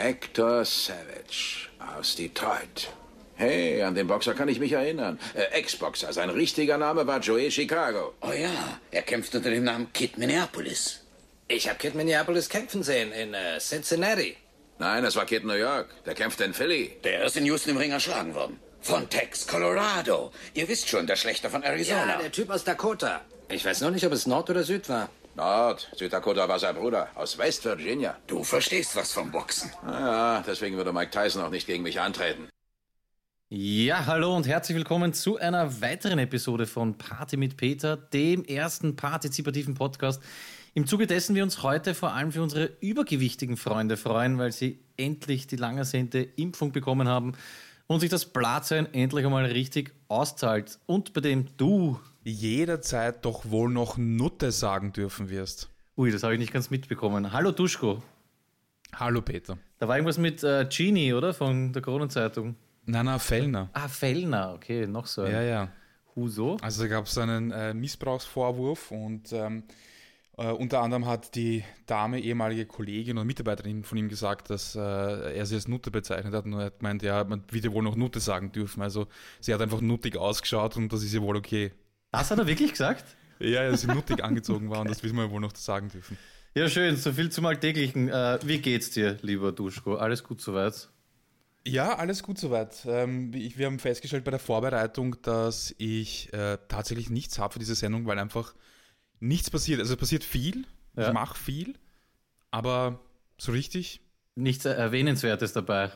Hector Savage aus Detroit. Hey, an den Boxer kann ich mich erinnern. Äh, Ex-Boxer. Sein richtiger Name war Joey Chicago. Oh ja, er kämpft unter dem Namen Kid Minneapolis. Ich habe Kid Minneapolis kämpfen sehen in äh, Cincinnati. Nein, das war Kid New York. Der kämpft in Philly. Der ist in Houston im Ring erschlagen worden. Von Tex, Colorado. Ihr wisst schon, der Schlechter von Arizona. Ja, der Typ aus Dakota. Ich weiß nur nicht, ob es Nord oder Süd war. Nord. Südakota war sein Bruder. Aus West Virginia. Du verstehst was vom Boxen. Ja, deswegen würde Mike Tyson auch nicht gegen mich antreten. Ja, hallo und herzlich willkommen zu einer weiteren Episode von Party mit Peter, dem ersten partizipativen Podcast. Im Zuge dessen wir uns heute vor allem für unsere übergewichtigen Freunde freuen, weil sie endlich die lang ersehnte Impfung bekommen haben und sich das Blattsein endlich einmal richtig auszahlt. Und bei dem du jederzeit doch wohl noch Nutte sagen dürfen wirst. Ui, das habe ich nicht ganz mitbekommen. Hallo Duschko. Hallo Peter. Da war irgendwas mit äh, Genie, oder? Von der Kronenzeitung. Nein, nein, Fellner. Ah, Fellner, okay, noch so. Ein. Ja, ja. Huso? Also da gab es einen äh, Missbrauchsvorwurf und ähm, äh, unter anderem hat die Dame, ehemalige Kollegin und Mitarbeiterin von ihm gesagt, dass äh, er sie als Nutte bezeichnet hat und er hat gemeint, ja, man wird ja wohl noch Nutte sagen dürfen. Also sie hat einfach nuttig ausgeschaut und das ist ja wohl okay. Das hat er wirklich gesagt? Ja, dass sie nuttig angezogen war und das wissen wir wohl noch sagen dürfen. Ja, schön. So viel zum Alltäglichen. Äh, wie geht's dir, lieber Duschko? Alles gut soweit? Ja, alles gut soweit. Ähm, wir haben festgestellt bei der Vorbereitung, dass ich äh, tatsächlich nichts habe für diese Sendung, weil einfach nichts passiert. Also es passiert viel, ja. ich mache viel, aber so richtig. Nichts Erwähnenswertes dabei.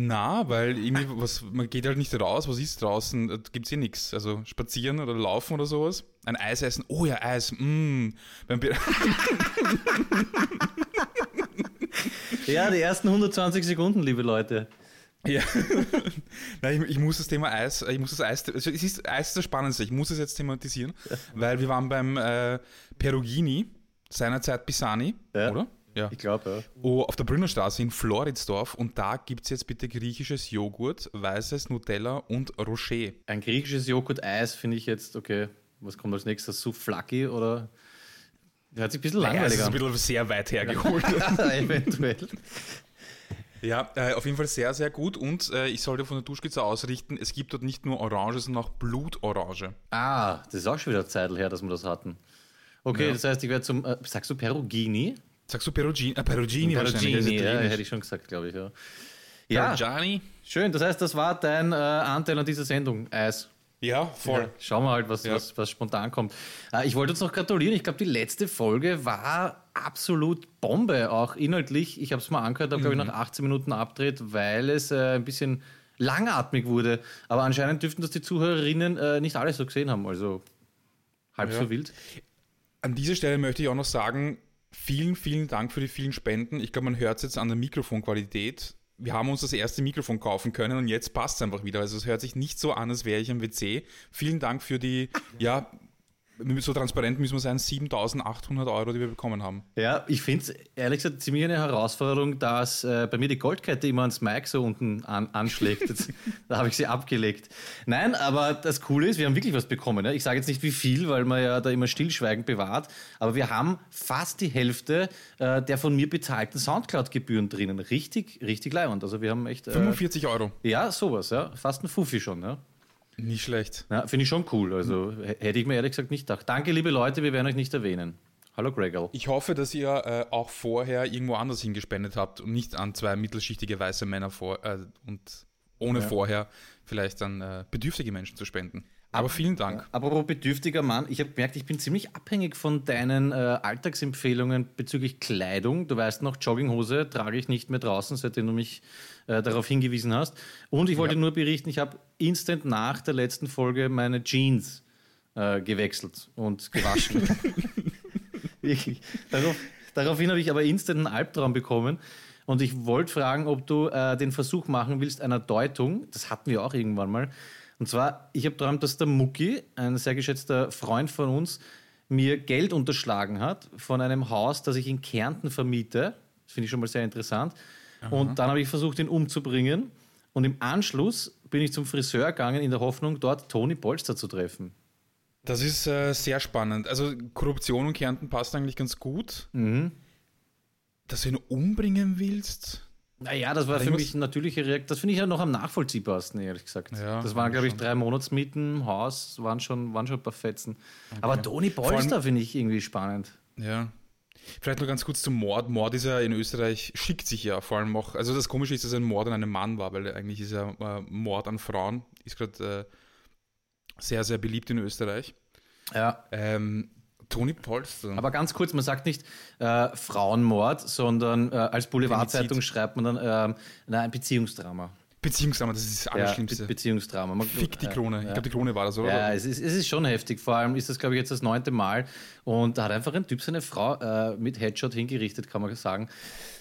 Na, weil irgendwie was, man geht halt nicht raus, was ist draußen? Da gibt es hier nichts. Also spazieren oder laufen oder sowas. Ein Eis essen, oh ja, Eis, mm. ja, die ersten 120 Sekunden, liebe Leute. Ja, Nein, ich, ich, muss das Thema Eis, ich muss das Eis, also es ist Eis ist das Spannendste, ich muss es jetzt thematisieren, weil wir waren beim äh, Perugini, seinerzeit Pisani, ja. oder? Ja. Ich glaube, ja. Oh, auf der Brünnerstraße in Floridsdorf und da gibt es jetzt bitte griechisches Joghurt, weißes Nutella und Rocher. Ein griechisches Joghurt-Eis finde ich jetzt, okay, was kommt als nächstes? Souflaki oder? Hört sich ein bisschen langweilig naja, das ist ein bisschen sehr weit hergeholt. Eventuell. Ja, äh, auf jeden Fall sehr, sehr gut. Und äh, ich sollte von der Duschkizze ausrichten, es gibt dort nicht nur Orange, sondern auch Blutorange. Ah, das ist auch schon wieder Zeit her, dass wir das hatten. Okay, ja. das heißt, ich werde zum, äh, sagst du Perugini? Sagst du Perugini? Äh, Perugini, Perugini ja, hätte ich schon gesagt, glaube ich. Ja. Ja, Gianni. schön. Das heißt, das war dein äh, Anteil an dieser Sendung, Eis. Ja, voll. Ja, schauen wir halt, was, ja. was, was spontan kommt. Äh, ich wollte uns noch gratulieren. Ich glaube, die letzte Folge war absolut Bombe, auch inhaltlich. Ich habe es mal angehört, habe, mhm. glaube ich, nach 18 Minuten abdreht, weil es äh, ein bisschen langatmig wurde. Aber anscheinend dürften das die Zuhörerinnen äh, nicht alle so gesehen haben. Also halb ja. so wild. An dieser Stelle möchte ich auch noch sagen, Vielen, vielen Dank für die vielen Spenden. Ich glaube, man hört es jetzt an der Mikrofonqualität. Wir haben uns das erste Mikrofon kaufen können und jetzt passt es einfach wieder. Also es hört sich nicht so an, als wäre ich am WC. Vielen Dank für die, ja, so transparent müssen wir sein, 7800 Euro, die wir bekommen haben. Ja, ich finde es ehrlich gesagt ziemlich eine Herausforderung, dass äh, bei mir die Goldkette immer ans Mic so unten an, anschlägt. Jetzt, da habe ich sie abgelegt. Nein, aber das Coole ist, wir haben wirklich was bekommen. Ja? Ich sage jetzt nicht wie viel, weil man ja da immer stillschweigend bewahrt, aber wir haben fast die Hälfte äh, der von mir bezahlten Soundcloud-Gebühren drinnen. Richtig, richtig leibend. Also wir haben echt... Äh, 45 Euro. Ja, sowas, ja. Fast ein Fuffi schon, ja. Nicht schlecht. Finde ich schon cool. Also hätte ich mir ehrlich gesagt nicht gedacht. Danke, liebe Leute, wir werden euch nicht erwähnen. Hallo Gregor. Ich hoffe, dass ihr äh, auch vorher irgendwo anders hingespendet habt und nicht an zwei mittelschichtige weiße Männer vor äh, und ohne ja. vorher vielleicht an äh, bedürftige Menschen zu spenden. Aber vielen Dank. Apropos bedürftiger Mann, ich habe gemerkt, ich bin ziemlich abhängig von deinen äh, Alltagsempfehlungen bezüglich Kleidung. Du weißt noch, Jogginghose trage ich nicht mehr draußen, seitdem du mich äh, darauf hingewiesen hast. Und ich wollte ja. nur berichten, ich habe instant nach der letzten Folge meine Jeans äh, gewechselt und gewaschen. Wirklich. Darauf, daraufhin habe ich aber instant einen Albtraum bekommen. Und ich wollte fragen, ob du äh, den Versuch machen willst einer Deutung. Das hatten wir auch irgendwann mal und zwar, ich habe geträumt, dass der Mucki, ein sehr geschätzter Freund von uns, mir Geld unterschlagen hat von einem Haus, das ich in Kärnten vermiete. Das finde ich schon mal sehr interessant. Aha. Und dann habe ich versucht, ihn umzubringen. Und im Anschluss bin ich zum Friseur gegangen, in der Hoffnung, dort Toni Polster zu treffen. Das ist äh, sehr spannend. Also Korruption und Kärnten passt eigentlich ganz gut. Mhm. Dass du ihn umbringen willst, Naja, das war ich für mich eine natürliche Reaktion. Das finde ich ja noch am nachvollziehbarsten, ehrlich gesagt. Ja, das waren, glaube ich, drei Monatsmieten, Haus, waren schon, waren schon ein paar Fetzen. Aber Toni Polster finde ich irgendwie spannend. Ja. Vielleicht nur ganz kurz zum Mord. Mord ist ja in Österreich, schickt sich ja vor allem auch. Also das Komische ist, dass ein Mord an einem Mann war, weil eigentlich ist ja äh, Mord an Frauen, ist gerade äh, sehr, sehr beliebt in Österreich. Ja. Ähm, Toni Polster. Aber ganz kurz, man sagt nicht äh, Frauenmord, sondern äh, als Boulevardzeitung schreibt man dann ähm, na, ein Beziehungsdrama. Beziehungsdrama, das ist das Ja, Allerschlimmste. Be Beziehungsdrama. Man, Fick die ja, Krone. Ich Ja. glaube, die Krone war das, oder? Ja, es ist, es ist schon heftig. Vor allem ist das, glaube ich, jetzt das neunte Mal. Und da hat einfach ein Typ seine Frau äh, mit Headshot hingerichtet, kann man sagen.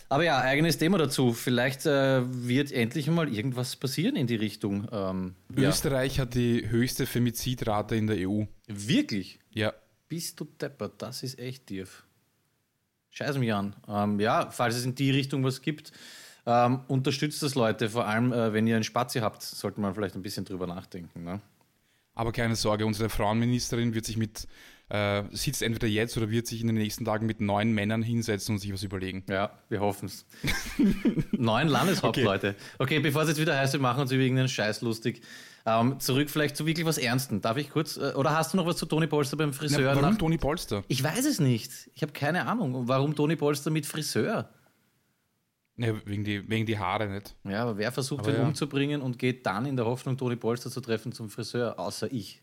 Aber ja, eigenes Thema dazu. Vielleicht äh, wird endlich mal irgendwas passieren in die Richtung. Ähm, ja. Österreich hat die höchste Femizidrate in der EU. Wirklich? Ja. Bist du deppert? Das ist echt tief. Scheiß mich an. Ähm, ja, falls es in die Richtung was gibt, ähm, unterstützt das Leute. Vor allem, äh, wenn ihr einen Spazi habt, sollte man vielleicht ein bisschen drüber nachdenken. Ne? Aber keine Sorge, unsere Frauenministerin wird sich mit, äh, sitzt entweder jetzt oder wird sich in den nächsten Tagen mit neun Männern hinsetzen und sich was überlegen. Ja, wir hoffen es. Neun Landeshauptleute. Okay. bevor es jetzt wieder heißt, wir machen uns über irgendeinen Scheiß lustig. Ähm, zurück vielleicht zu wirklich was Ernsten. Darf ich kurz? Äh, oder hast du noch was zu Toni Polster beim Friseur? warum nach- Toni Polster? ich weiß es nicht. Ich habe keine Ahnung. Warum Toni Polster mit Friseur? Ja, wegen, die, wegen die Haare nicht. Ja, aber wer versucht, Aber ihn ja. umzubringen und geht dann in der Hoffnung, Toni Polster zu treffen zum Friseur, außer ich?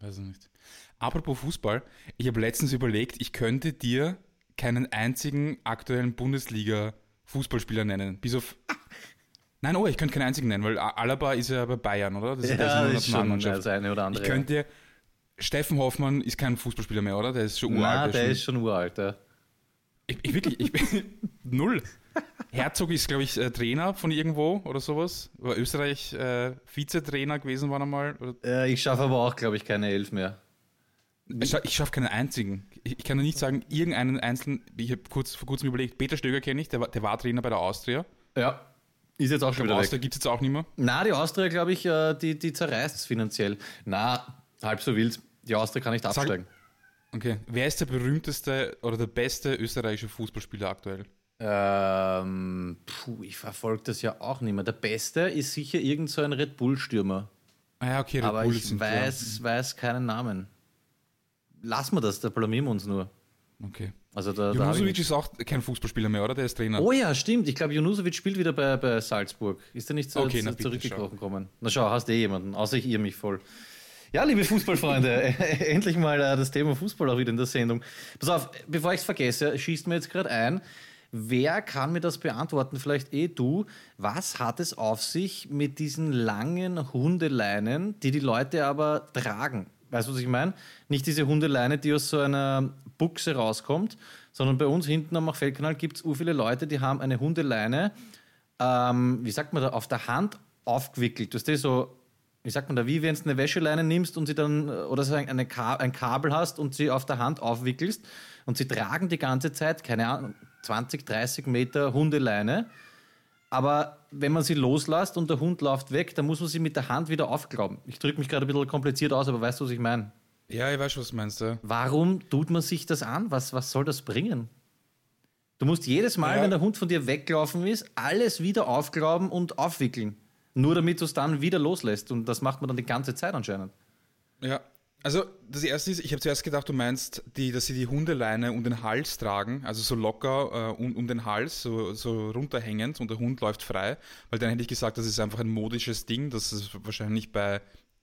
Weiß ich nicht. Apropos Fußball, ich habe letztens überlegt, ich könnte dir keinen einzigen aktuellen Bundesliga-Fußballspieler nennen. Bis auf. Nein, oh, ich könnte keinen einzigen nennen, weil Alaba ist ja bei Bayern, oder? Das ist, der ist das ist schon das eine oder andere. Ich könnte. Steffen Hoffmann ist kein Fußballspieler mehr, oder? Der ist schon ja. uralt. Na, der der ist schon uralt. Ja. Ich, ich wirklich, ich bin null. Herzog ist, glaube ich, äh, Trainer von irgendwo oder sowas. War Österreich äh, Vizetrainer gewesen war mal. Oder, Äh, ich schaffe aber auch, glaube ich, keine Elf mehr. ich scha- ich schaffe keinen einzigen. Ich, ich kann nur nicht sagen, irgendeinen einzelnen. Ich habe kurz, vor kurzem überlegt, Peter Stöger kenne ich, der der war Trainer bei der Austria. Ja. Ist jetzt auch schon Die wieder Austria weg. gibt es jetzt auch nicht mehr. Na, die Austria, glaube ich, äh, die, die zerreißt es finanziell. Na, halb so wild. Die Austria kann nicht Sag- absteigen. Okay. Wer ist der berühmteste oder der beste österreichische Fußballspieler aktuell? Ähm, puh, ich verfolge das ja auch nicht mehr. Der Beste ist sicher irgend so ein Red Bull-Stürmer. Ah ja, okay, Red Aber Bull ich sind weiß, weiß keinen Namen. Lassen wir das, da blamieren wir uns nur. Ja. Okay. Also da, da Junusovic nichts. ist auch kein Fußballspieler mehr, oder? Der ist Trainer. Oh ja, stimmt. Ich glaube, Junusovic spielt wieder bei, bei Salzburg. Ist er nicht zu, Okay, zurückgekrochen gekommen? Na schau, hast eh jemanden. Außer ich irre mich voll. Ja, liebe Fußballfreunde, endlich mal äh, das Thema Fußball auch wieder in der Sendung. Pass auf, bevor ich es vergesse, schießt mir jetzt gerade ein. Wer kann mir das beantworten? Vielleicht eh du. Was hat es auf sich mit diesen langen Hundeleinen, die die Leute aber tragen? Weißt du, was ich meine? Nicht diese Hundeleine, die aus so einer Buchse rauskommt, sondern bei uns hinten am Machfeldkanal gibt es so viele Leute, die haben eine Hundeleine, ähm, wie sagt man da, auf der Hand aufgewickelt. Du weißt, so, wie sagt man da, wie wenn du eine Wäscheleine nimmst und sie dann, oder so ein, eine Ka ein Kabel hast und sie auf der Hand aufwickelst und sie tragen die ganze Zeit, keine Ahnung, 20, 30 Meter Hundeleine. Aber wenn man sie loslässt und der Hund läuft weg, dann muss man sie mit der Hand wieder aufklauben. Ich drücke mich gerade ein bisschen kompliziert aus, aber weißt du, was ich meine? Ja, ich weiß was du meinst. Ja. Warum tut man sich das an? Was, was soll das bringen? Du musst jedes Mal, Ja. wenn der Hund von dir weggelaufen ist, alles wieder aufglauben und aufwickeln. Nur damit du es dann wieder loslässt. Und das macht man dann die ganze Zeit anscheinend. Ja, also das erste ist, ich habe zuerst gedacht, du meinst, die, dass sie die Hundeleine um den Hals tragen, also so locker äh, um, um den Hals, so, so runterhängend und der Hund läuft frei, weil dann hätte ich gesagt, das ist einfach ein modisches Ding, das ist wahrscheinlich bei,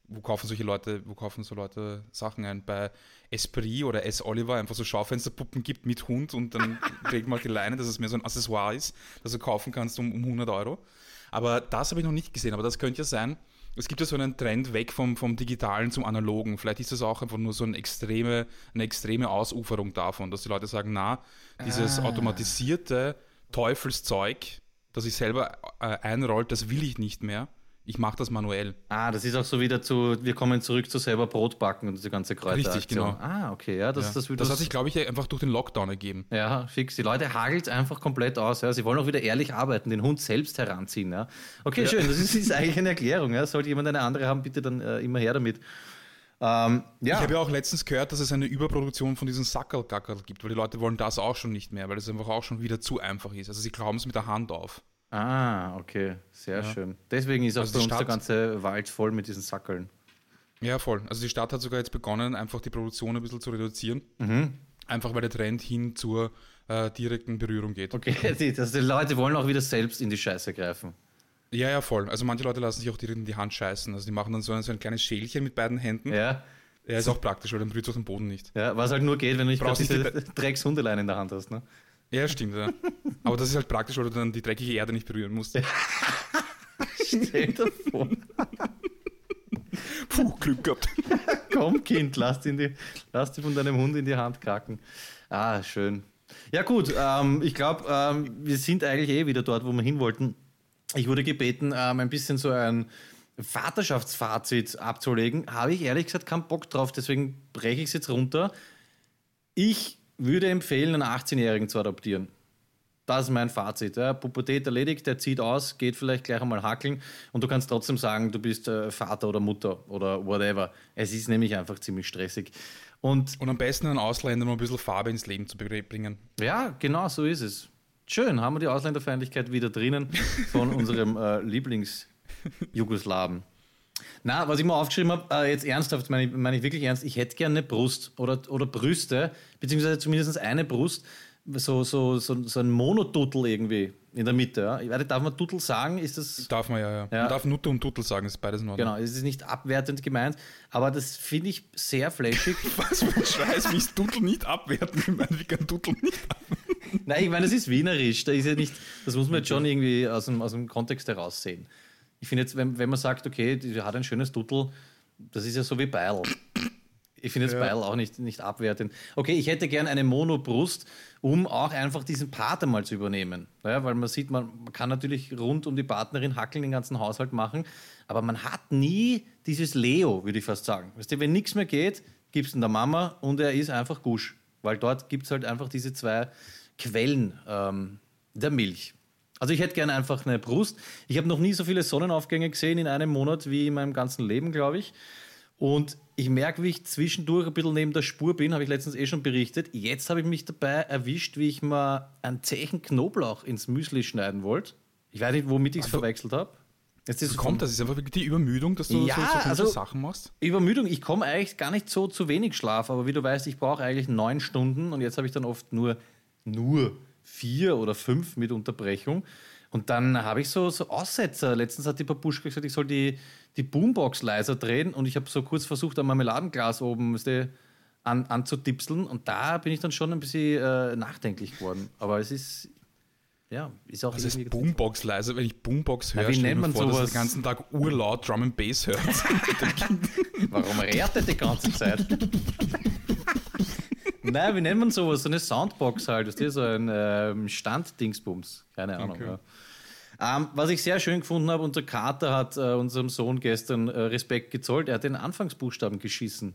wo kaufen solche Leute, wo kaufen so Leute Sachen ein, bei Esprit oder S. Oliver einfach so Schaufensterpuppen gibt mit Hund und dann trägt man halt die Leine, dass es mehr so ein Accessoire ist, das du kaufen kannst um, um 100 Euro. Aber das habe ich noch nicht gesehen, aber das könnte ja sein, es gibt ja so einen Trend weg vom, vom Digitalen zum Analogen. Vielleicht ist das auch einfach nur so eine extreme, eine extreme Ausuferung davon, dass die Leute sagen, na, dieses automatisierte Teufelszeug, das sich selber äh, einrollt, das will ich nicht mehr. Ich mache das manuell. Ah, das ist auch so wieder zu, wir kommen zurück zu selber Brot backen und diese ganze Kräuter. Richtig, genau. Ah, okay, ja, das, Ja. das, das hat sich, glaube ich, einfach durch den Lockdown ergeben. Ja, fix. Die Leute hagelt einfach komplett aus. Ja. Sie wollen auch wieder ehrlich arbeiten, den Hund selbst heranziehen. Ja. Okay, schön. Das ist, ist eigentlich eine Erklärung. Ja. Sollte jemand eine andere haben, bitte dann äh, immer her damit. Ähm, ja. Ich habe ja auch letztens gehört, dass es eine Überproduktion von diesen Sackerlgackerl gibt, weil die Leute wollen das auch schon nicht mehr, weil es einfach auch schon wieder zu einfach ist. Also sie glauben es mit der Hand auf. Ah, okay, sehr schön. Deswegen ist auch Also bei uns der Stadt- ganze Wald voll mit diesen Sackeln. Ja, voll. Also die Stadt hat sogar jetzt begonnen, einfach die Produktion ein bisschen zu reduzieren. Einfach weil der Trend hin zur äh, direkten Berührung geht. Okay, die, also die Leute wollen auch wieder selbst in die Scheiße greifen. Ja, ja, voll. Also manche Leute lassen sich auch direkt in die Hand scheißen. Also die machen dann so ein, so ein kleines Schälchen mit beiden Händen. Ja. Ja, ist auch praktisch, weil dann berührt es auch den Boden nicht. ja, was halt nur geht, wenn du nicht gerade Brauchst diese nicht Dreckshundelein in der Hand hast. Ne? Ja, stimmt, ja. Aber das ist halt praktisch, weil du dann die dreckige Erde nicht berühren musst. Stell dir vor. Puh, Glück gehabt. Komm, Kind, lass, ihn die, lass dich von deinem Hund in die Hand kracken. Ah, schön. Ja, gut, ähm, ich glaube, ähm, wir sind eigentlich eh wieder dort, wo wir hin wollten. Ich wurde gebeten, ähm, ein bisschen so ein Vaterschaftsfazit abzulegen. Habe ich ehrlich gesagt keinen Bock drauf, deswegen breche ich es jetzt runter. Ich würde empfehlen, einen 18-Jährigen zu adoptieren. Das ist mein Fazit. Ja. Pubertät erledigt, der zieht aus, geht vielleicht gleich einmal hackeln und du kannst trotzdem sagen, du bist äh, Vater oder Mutter oder whatever. Es ist nämlich einfach ziemlich stressig. Und Und am besten einen Ausländer, um ein bisschen Farbe ins Leben zu bringen. ja, genau so ist es. Schön, haben wir die Ausländerfeindlichkeit wieder drinnen von unserem äh, Lieblings-Jugoslawen. Na, was ich mal aufgeschrieben habe, äh, jetzt ernsthaft, meine ich, meine ich wirklich ernst, ich hätte gerne eine Brust oder, oder Brüste, beziehungsweise zumindest eine Brust, so, so, so, so ein Monotuttel irgendwie in der Mitte. Ja. Ich weiß darf man Tuttel sagen? Ist das. Darf man ja, ja. Ja. Man darf Nutte und Tuttel sagen, ist beides in Ordnung. Genau, es ist nicht abwertend gemeint, aber das finde ich sehr flashig. Was für ein Scheiß, wie ist Tuttel nicht abwerten gemeint? Wie kann Tuttel nicht Nein, ich meine, das ist wienerisch. Da ist ja nicht, das muss man jetzt schon irgendwie aus dem, aus dem Kontext heraus sehen. Ich finde jetzt, wenn, wenn man sagt, okay, die hat ein schönes Dudel, das ist ja so wie Beil. Ich finde jetzt Beil auch nicht, nicht abwertend. Okay, ich hätte gern eine Monobrust, um auch einfach diesen Part einmal zu übernehmen. Ja, weil man sieht, man, man kann natürlich rund um die Partnerin hackeln, den ganzen Haushalt machen, aber man hat nie dieses Leo, würde ich fast sagen. Weißt du, wenn nichts mehr geht, gibst du ihn der Mama und er ist einfach gusch. Weil dort gibt es halt einfach diese zwei Quellen ähm, der Milch. Also ich hätte gerne einfach eine Brust. Ich habe noch nie so viele Sonnenaufgänge gesehen in einem Monat wie in meinem ganzen Leben, glaube ich. Und ich merke, wie ich zwischendurch ein bisschen neben der Spur bin, habe ich letztens eh schon berichtet. Jetzt habe ich mich dabei erwischt, wie ich mal einen Zechen Knoblauch ins Müsli schneiden wollte. Ich weiß nicht, womit ich es verwechselt habe. Jetzt ist kommt? Das ist einfach wirklich die Übermüdung, dass du Ja, so, so viele also- Sachen machst. Übermüdung, ich komme eigentlich gar nicht so zu wenig Schlaf, aber wie du weißt, ich brauche eigentlich neun Stunden und jetzt habe ich dann oft nur, nur vier oder fünf mit Unterbrechung. Und dann habe ich so, so Aussetzer. Letztens hat die Babuschka gesagt, ich soll die, die Boombox leiser drehen und ich habe so kurz versucht, ein Marmeladenglas oben weißt an, anzutipseln und da bin ich dann schon ein bisschen äh, nachdenklich geworden. Aber es ist, ja, ist auch Das ist Boombox leise. Wenn ich Boombox höre, wie stell nennt man vor, dass sowas? den ganzen Tag urlaut Drum and Bass hört. Warum er die ganze Zeit? Nein, wie nennt man sowas? So eine Soundbox halt. Das ist so ein ähm, Standdingsbums. Keine Ahnung. Okay. Ja. Ähm, was ich sehr schön gefunden habe, unser Kater hat äh, unserem Sohn gestern äh, Respekt gezollt. Er hat den Anfangsbuchstaben geschissen.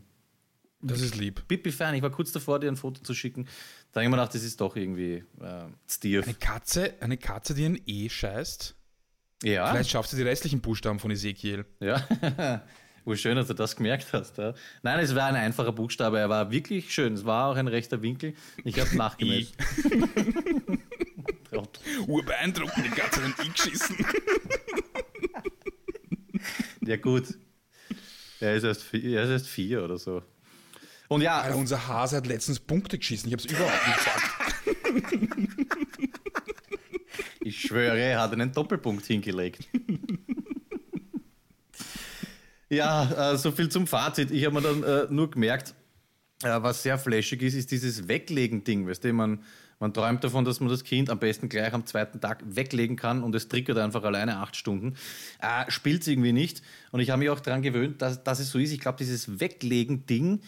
Das ist lieb. Bibi Fan, ich war kurz davor, dir ein Foto zu schicken. Da habe ich mir gedacht, das ist doch irgendwie äh, stief. Eine Katze, eine Katze, die ein E scheißt. Ja, Vielleicht schafft sie die restlichen Buchstaben von Ezekiel. ja. Wo schön, dass du das gemerkt hast. Ja. Nein, es war ein einfacher Buchstabe. Er war wirklich schön. Es war auch ein rechter Winkel. Ich habe nachgemessen. Urbeeindruckend, die hat ein I geschissen. Ja, gut. Er ist, erst vier, er ist erst vier oder so. Und ja, Alter, unser Hase hat letztens Punkte geschissen. Ich habe es überhaupt nicht gesagt. ich schwöre, er hat einen Doppelpunkt hingelegt. Ja, äh, so viel zum Fazit. Ich habe mir dann äh, nur gemerkt, äh, was sehr flashig ist, ist dieses Weglegen-Ding. Weißt du, man, man träumt davon, dass man das Kind am besten gleich am zweiten Tag weglegen kann und es triggert einfach alleine acht Stunden. Äh, Spielt es irgendwie nicht. Und ich habe mich auch daran gewöhnt, dass, dass es so ist. Ich glaube, dieses Weglegen-Ding,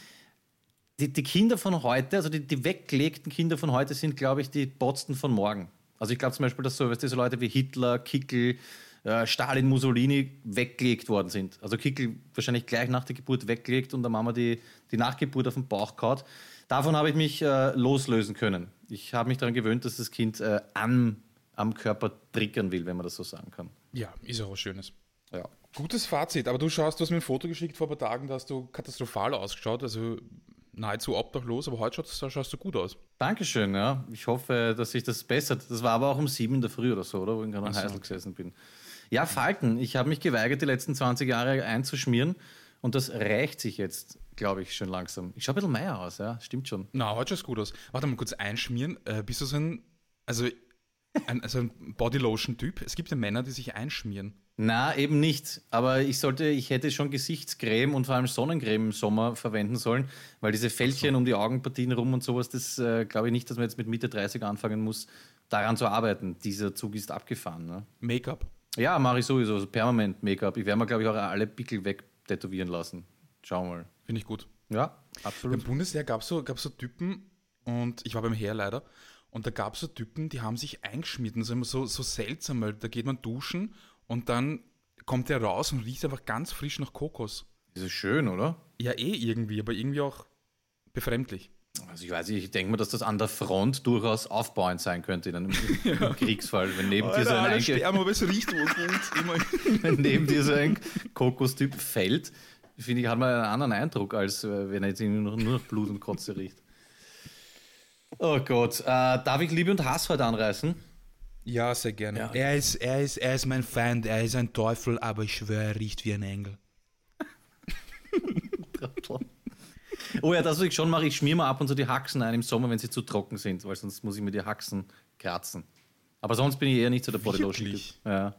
die, Kinder von heute, also die, die weggelegten Kinder von heute sind, glaube ich, die Botzen von morgen. Also ich glaube zum Beispiel, dass so, weißt du, so Leute wie Hitler, Kickel, äh, Stalin, Mussolini weggelegt worden sind. Also Kickel wahrscheinlich gleich nach der Geburt weggelegt und der Mama die, die Nachgeburt auf den Bauch kaut. Davon habe ich mich äh, loslösen können. Ich habe mich daran gewöhnt, dass das Kind äh, am, am Körper triggern will, wenn man das so sagen kann. Ja, ist auch was Schönes. Ja. Gutes Fazit, aber du schaust, du hast mir ein Foto geschickt vor ein paar Tagen, da hast du katastrophal ausgeschaut, also nahezu obdachlos, aber heute schaust, schaust du gut aus. Dankeschön, ja. Ich hoffe, dass sich das bessert. Das war aber auch um sieben in der Früh oder so, oder? Wo ich gerade am so, Heisel gesessen bin. Ja, Falten. Ich habe mich geweigert, die letzten 20 Jahre einzuschmieren und das rächt sich jetzt, glaube ich, schon langsam. Ich schaue ein bisschen meier aus, ja. Stimmt schon. Na, heute schaust gut aus. Warte mal kurz einschmieren. Äh, bist du so ein, also ein, also ein Bodylotion-Typ? Es gibt ja Männer, die sich einschmieren. Na, eben nicht. Aber ich sollte, ich hätte schon Gesichtscreme und vor allem Sonnencreme im Sommer verwenden sollen, weil diese Fältchen um die Augenpartien rum und sowas, das äh, glaube ich nicht, dass man jetzt mit Mitte 30 anfangen muss, daran zu arbeiten. Dieser Zug ist abgefahren. Ne? Make-up. Ja, mache ich sowieso. Also permanent Make-up. Ich werde mir, glaube ich, auch alle Pickel wegtätowieren lassen. Schauen wir mal. Finde ich gut. Ja, absolut. Beim Bundesheer gab es so, gab's so Typen, und ich war beim Heer leider, und da gab es so Typen, die haben sich eingeschmiert. Das ist immer so, so seltsam, weil da geht man duschen und dann kommt der raus und riecht einfach ganz frisch nach Kokos. Das ist schön, oder? Ja, eh irgendwie, aber irgendwie auch befremdlich. Also ich weiß nicht, ich denke mir, dass das an der Front durchaus aufbauend sein könnte in einem im Kriegsfall, wenn neben dir so ein, sterben, aber es riecht gut. wenn neben dir so ein Kokostyp fällt, finde ich, hat man einen anderen Eindruck, als äh, wenn er jetzt nur, nur nach Blut und Kotze riecht. Oh Gott, äh, darf ich Liebe und Hass heute anreißen? Ja, sehr gerne. Ja. Er, ist, er, ist, er ist mein Feind, er ist ein Teufel, aber ich schwöre, er riecht wie ein Engel. oh ja, das, was ich schon mache, ich schmier mal ab und zu die Haxen ein im Sommer, wenn sie zu trocken sind, weil sonst muss ich mir die Haxen kratzen. Aber sonst bin ich eher nicht so der Bodylotion. Wirklich? Ja.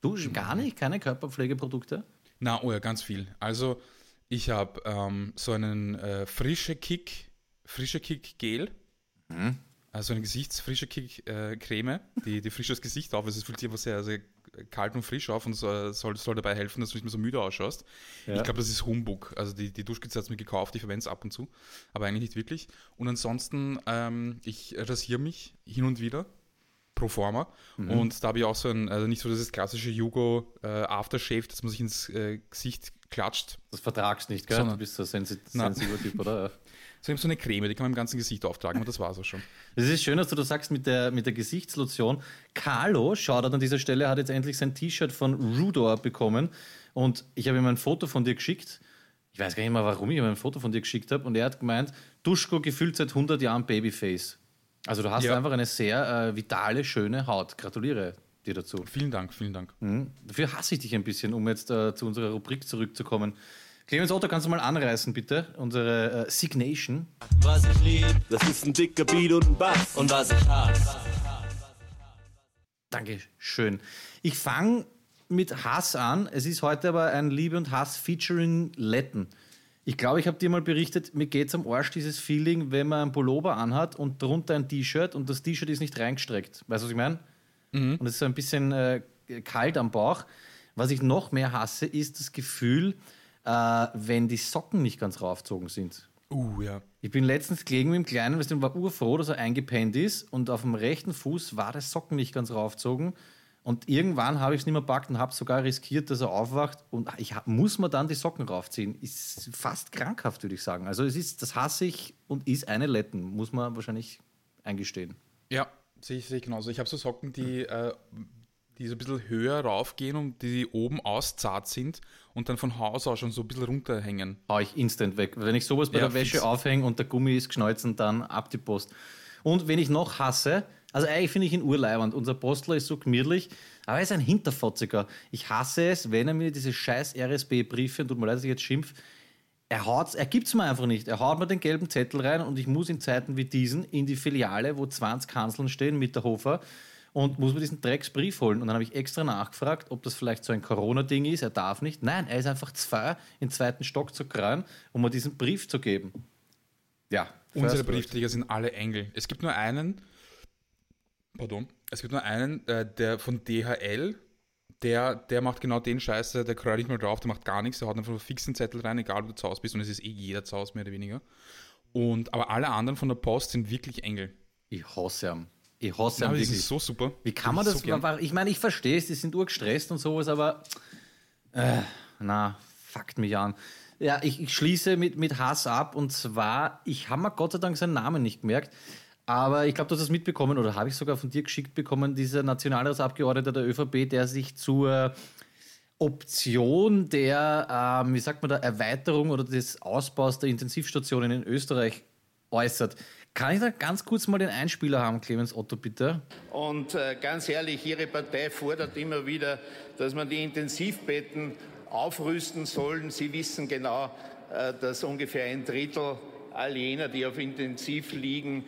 Du gar nicht? Keine Körperpflegeprodukte? Na, oh ja, ganz viel. Also, ich habe ähm, so einen äh, frische Kick, frische Kick Gel. Also eine gesichtsfrische Kick äh, Creme, die, die das Gesicht auf. Also es fühlt sich einfach sehr, sehr kalt und frisch auf und so, soll, soll dabei helfen, dass du nicht mehr so müde ausschaust. Ja. Ich glaube, das ist Humbug. Also die, die Duschkizze hat es mir gekauft, ich verwende es ab und zu, aber eigentlich nicht wirklich. Und ansonsten, ähm, ich rasiere mich hin und wieder pro forma. Und da habe ich auch so ein, also nicht so dieses klassische Jugo äh, Aftershave, dass man sich ins äh, Gesicht klatscht. Das vertragst nicht, gell? Sondern- du bist so ein sensi sensibler Typ, oder? So, hab so eine Creme, die kann man im ganzen Gesicht auftragen und das war es auch schon. Es ist schön, dass du das sagst mit der, mit der Gesichtslotion. Carlo, Shoutout an dieser Stelle, hat jetzt endlich sein T-Shirt von Rudor bekommen. Und ich habe ihm ein Foto von dir geschickt. Ich weiß gar nicht mal, warum ich ihm ein Foto von dir geschickt habe. Und er hat gemeint, Duschko gefühlt seit 100 Jahren Babyface. Also du hast Ja. einfach eine sehr äh, vitale, schöne Haut. Gratuliere dir dazu. Vielen Dank, vielen Dank. Mhm. Dafür hasse ich dich ein bisschen, um jetzt äh, zu unserer Rubrik zurückzukommen. Clemens Otto, kannst du mal anreißen, bitte? Unsere äh, Signation. Was ich lieb, das ist ein dicker Beat und ein Bass. Und was ich hasse, Dankeschön. Ich fange mit Hass an. Es ist heute aber ein Liebe und Hass featuring Letten. Ich glaube, ich habe dir mal berichtet, mir geht es am Arsch dieses Feeling, wenn man einen Pullover anhat und drunter ein T-Shirt und das T-Shirt ist nicht reingestreckt. Weißt du, was ich meine? Und es ist so ein bisschen äh, kalt am Bauch. Was ich noch mehr hasse, ist das Gefühl, äh, wenn die Socken nicht ganz raufgezogen sind. Uh, ja. Ich bin letztens gelegen mit dem Kleinen, du, und war urfroh, dass er eingepennt ist und auf dem rechten Fuß war der Socken nicht ganz raufgezogen. Und irgendwann habe ich es nicht mehr packt und habe sogar riskiert, dass er aufwacht und ich muss man dann die Socken raufziehen. Ist fast krankhaft, würde ich sagen. Also es ist, das hasse ich und ist eine Letten, muss man wahrscheinlich eingestehen. Ja, sehe ich, genauso. Ich habe so Socken, die, äh, die so ein bisschen höher raufgehen und die oben auszart sind und dann von Haus aus schon so ein bisschen runterhängen. Hau ich instant weg. Wenn ich sowas bei Ja, der Wäsche aufhänge und der Gummi ist geschneuzen, dann ab die Post. Und wenn ich noch hasse, also eigentlich finde ich ihn urleibernd. Unser Postler ist so gemütlich, aber er ist ein Hinterfotziger. Ich hasse es, wenn er mir diese scheiß RSB-Briefe, tut mir leid, dass ich jetzt schimpf, er, haut's, er gibt es mir einfach nicht. Er haut mir den gelben Zettel rein und ich muss in Zeiten wie diesen in die Filiale, wo 20 Kanzeln stehen mit der Hofer und muss mir diesen Drecksbrief holen. Und dann habe ich extra nachgefragt, ob das vielleicht so ein Corona-Ding ist. Er darf nicht. Nein, er ist einfach zwei in den zweiten Stock zu krallen, um mir diesen Brief zu geben. Ja. Unsere. Briefträger sind alle Engel. Es gibt nur einen, pardon, es gibt nur einen, äh, der von DHL, der, der macht genau den Scheiße, der krallt nicht mal drauf, der macht gar nichts, der haut einfach einen fixen Zettel rein, egal ob du zu Hause bist und es ist eh jeder zu Hause, mehr oder weniger. Und, aber alle anderen von der Post sind wirklich Engel. Ich hasse ihn. Ich hasse ihn Aber das ist so super. Wie kann man Ich das? so ich meine, ich verstehe es, die sind urgestresst und sowas, aber äh, na, fuckt mich an. Ja, ich, ich schließe mit, mit Hass ab und zwar, ich habe mir Gott sei Dank seinen Namen nicht gemerkt, aber ich glaube, du hast es mitbekommen oder habe ich sogar von dir geschickt bekommen, dieser Nationalratsabgeordnete der ÖVP, der sich zur Option der, ähm, wie sagt man da, Erweiterung oder des Ausbaus der Intensivstationen in Österreich äußert. Kann ich da ganz kurz mal den Einspieler haben, Clemens Otto, bitte? Und äh, ganz ehrlich, Ihre Partei fordert immer wieder, dass man die Intensivbetten aufrüsten sollen. Sie wissen genau, äh, dass ungefähr ein Drittel all jener, die auf Intensiv liegen,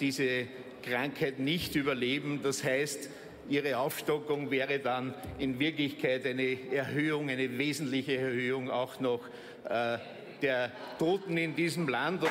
diese Krankheit nicht überleben. Das heißt, Ihre Aufstockung wäre dann in Wirklichkeit eine Erhöhung, eine wesentliche Erhöhung auch noch äh, der Toten in diesem Land.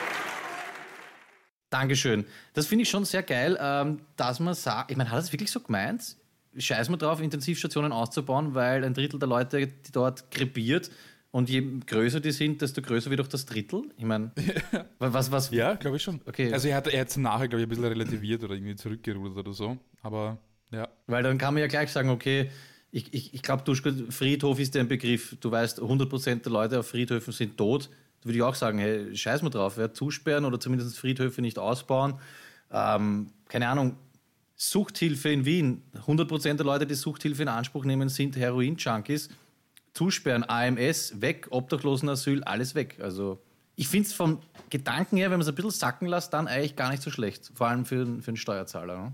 Dankeschön. Das finde ich schon sehr geil, ähm, dass man sagt, ich meine, hat es wirklich so gemeint? Scheiß mal drauf, Intensivstationen auszubauen, weil ein Drittel der Leute die dort krepiert und je größer die sind, desto größer wird auch das Drittel. Ich meine, was, was? Ja, glaube ich schon. Okay. Also er hat er hat nachher, glaube ich, ein bisschen relativiert oder irgendwie zurückgerudert oder so. Aber ja. Weil dann kann man ja gleich sagen, okay, ich, ich, ich glaube, Friedhof ist der Begriff. Du weißt, 100% der Leute auf Friedhöfen sind tot. Da würde ich auch sagen, hey, scheiß mal drauf, ja, zusperren oder zumindest Friedhöfe nicht ausbauen. Ähm, keine Ahnung, Suchthilfe in Wien. 100% der Leute, die Suchthilfe in Anspruch nehmen, sind Heroin-Junkies. Zusperren, AMS, weg, Obdachlosenasyl, alles weg. Also ich finde es vom Gedanken her, wenn man es ein bisschen sacken lässt, dann eigentlich gar nicht so schlecht. Vor allem für, für einen Steuerzahler. Ne?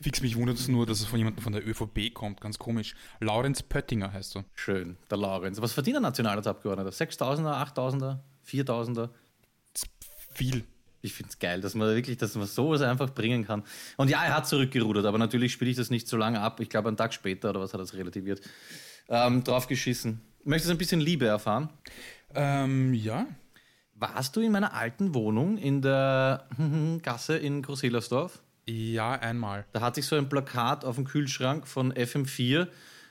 Fix mich wundert es nur, dass es von jemandem von der ÖVP kommt, ganz komisch. Laurenz Pöttinger heißt er. Schön, der Laurenz. Was verdient ein Nationalratsabgeordneter? 6.000er, 8.000er, 4.000er? Viel. Ich finde es geil, dass man wirklich, dass man sowas einfach bringen kann. Und ja, er hat zurückgerudert, aber natürlich spiele ich das nicht so lange ab. Ich glaube, einen Tag später oder was hat er relativiert. Ähm, drauf geschissen. Möchtest du ein bisschen Liebe erfahren? Ähm, ja. Warst du in meiner alten Wohnung in der Gasse in Großhillersdorf? Ja, einmal. Da hatte ich so ein Plakat auf dem Kühlschrank von FM4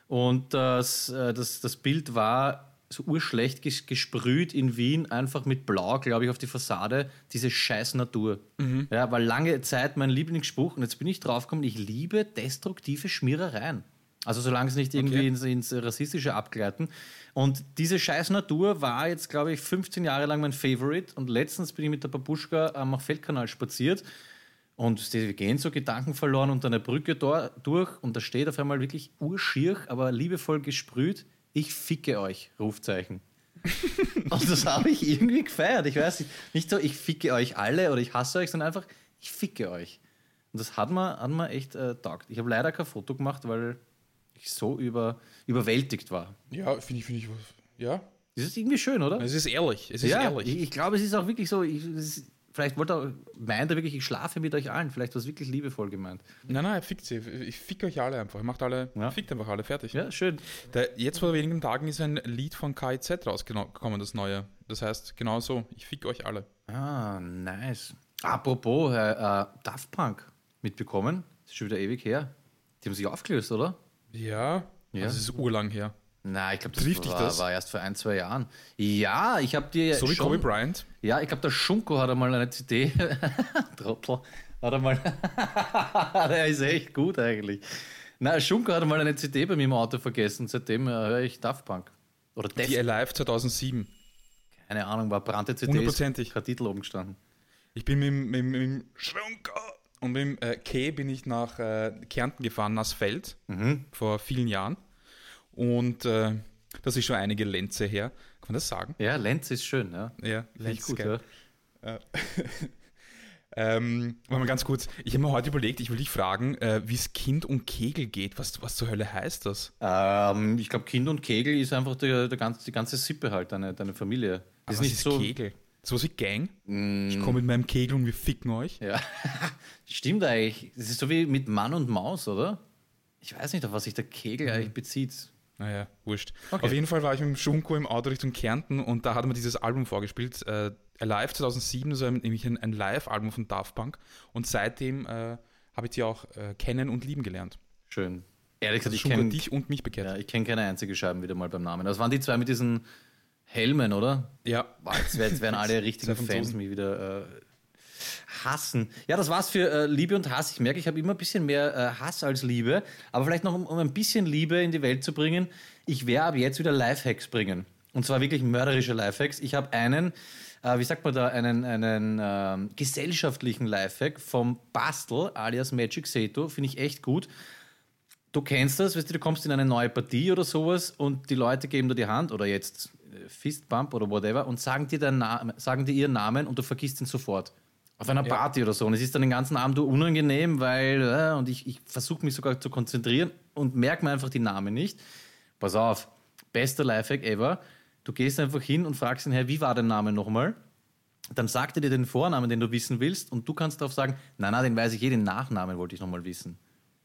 und das, äh, das, das Bild war so urschlecht gesprüht in Wien, einfach mit Blau, glaube ich, auf die Fassade, diese scheiß Natur. Mhm. Ja, war lange Zeit mein Lieblingsspruch und jetzt bin ich draufgekommen, ich liebe destruktive Schmierereien. Also solange es nicht irgendwie okay. ins, ins, Rassistische abgleiten. Und diese scheiß Natur war jetzt, glaube ich, 15 Jahre lang mein Favorite und letztens bin ich mit der Babuschka am Feldkanal spaziert und wir gehen so Gedanken verloren unter einer Brücke durch und da steht auf einmal wirklich urschier, aber liebevoll gesprüht, ich ficke euch, Rufzeichen. und das habe ich irgendwie gefeiert. Ich weiß nicht, nicht so, ich ficke euch alle oder ich hasse euch, sondern einfach, ich ficke euch. Und das hat mir, hat mir echt äh, taugt. Ich habe leider kein Foto gemacht, weil ich so über, überwältigt war. Ja, finde ich, finde ich, ja. Das ist irgendwie schön, oder? Es ist ehrlich. Es ist ja, ehrlich. Ich, ich glaube, es ist auch wirklich so. Ich, Vielleicht wollte er, meint er wirklich, ich schlafe mit euch allen. Vielleicht war es wirklich liebevoll gemeint. Nein, nein, er fickt sie. Ich fick euch alle einfach. Macht alle, ja. fickt einfach alle, fertig. Ja, schön. Der, jetzt vor wenigen Tagen ist ein Lied von KIZ rausgekommen, das neue. Das heißt, genau so, ich fick euch alle. Ah, nice. Apropos, äh, äh, Daft Punk mitbekommen. Das ist schon wieder ewig her. Die haben sich aufgelöst, oder? Ja, ja. Also es ist urlang her. Na, ich glaube, das, war, das war erst vor ein, zwei Jahren. Ja, ich habe dir. So wie Kobe Bryant? Ja, ich glaube, der Schunko hat einmal eine CD. Trottel. Hat einmal. der ist echt gut eigentlich. Na, Schunko hat einmal eine CD bei mir im Auto vergessen. Seitdem äh, höre ich Daft Punk. Oder Def Die Alive 2007. Keine Ahnung, war brannte CD. Hundertprozentig. Hat Titel oben gestanden. Ich bin mit, mit, mit dem Schunko und mit dem äh, K bin ich nach äh, Kärnten gefahren, Nassfeld, mhm. vor vielen Jahren. Und äh, das ist schon einige Lenze her. Kann man das sagen? Ja, Lenz ist schön, ja. Ja, Lenz gut, ja. Äh, ähm, mal ganz kurz, ich habe mir heute überlegt, ich will dich fragen, äh, wie es Kind und Kegel geht. Was, was zur Hölle heißt das? Ähm, ich glaube, Kind und Kegel ist einfach der, der ganze, die ganze Sippe halt, deine, deine Familie. Das ist nicht ist so. Kegel? So wie Gang? Mm. Ich komme mit meinem Kegel und wir ficken euch. Ja, stimmt eigentlich. Das ist so wie mit Mann und Maus, oder? Ich weiß nicht, auf was sich der Kegel mhm. eigentlich bezieht. Naja, wurscht. Okay. Auf jeden Fall war ich mit dem Schunko im Auto Richtung Kärnten und da hat mir dieses Album vorgespielt. Äh, Alive 2007, das war nämlich ein, ein Live-Album von Daft Punk. Und seitdem äh, habe ich sie auch äh, kennen und lieben gelernt. Schön. Ehrlich gesagt, also ich kenne dich und mich bekehrt. Ja, ich kenne keine einzige Scheibe wieder mal beim Namen. Das waren die zwei mit diesen Helmen, oder? Ja. Jetzt, jetzt werden alle richtigen Fans mich wieder äh, hassen. Ja, das war's für äh, Liebe und Hass. Ich merke, ich habe immer ein bisschen mehr äh, Hass als Liebe. Aber vielleicht noch, um, um, ein bisschen Liebe in die Welt zu bringen, ich werde ab jetzt wieder Lifehacks bringen. Und zwar wirklich mörderische Lifehacks. Ich habe einen, äh, wie sagt man da, einen, einen ähm, gesellschaftlichen Lifehack vom Bastel alias Magic Seto. Finde ich echt gut. du kennst das, weißt du, du kommst in eine neue Partie oder sowas und die Leute geben dir die Hand oder jetzt Fistbump oder whatever und sagen dir, deinen Namen, sagen dir ihren Namen und du vergisst ihn sofort. Auf einer Party oder so. Und es ist dann den ganzen Abend unangenehm, weil, äh, und ich, ich versuche mich sogar zu konzentrieren und merke mir einfach die Namen nicht. Pass auf, bester Lifehack ever. Du gehst einfach hin und fragst ihn, hey, wie war dein Name nochmal? Dann sagt er dir den Vornamen, den du wissen willst, und du kannst darauf sagen, nein, nein, den weiß ich eh, den Nachnamen wollte ich nochmal wissen.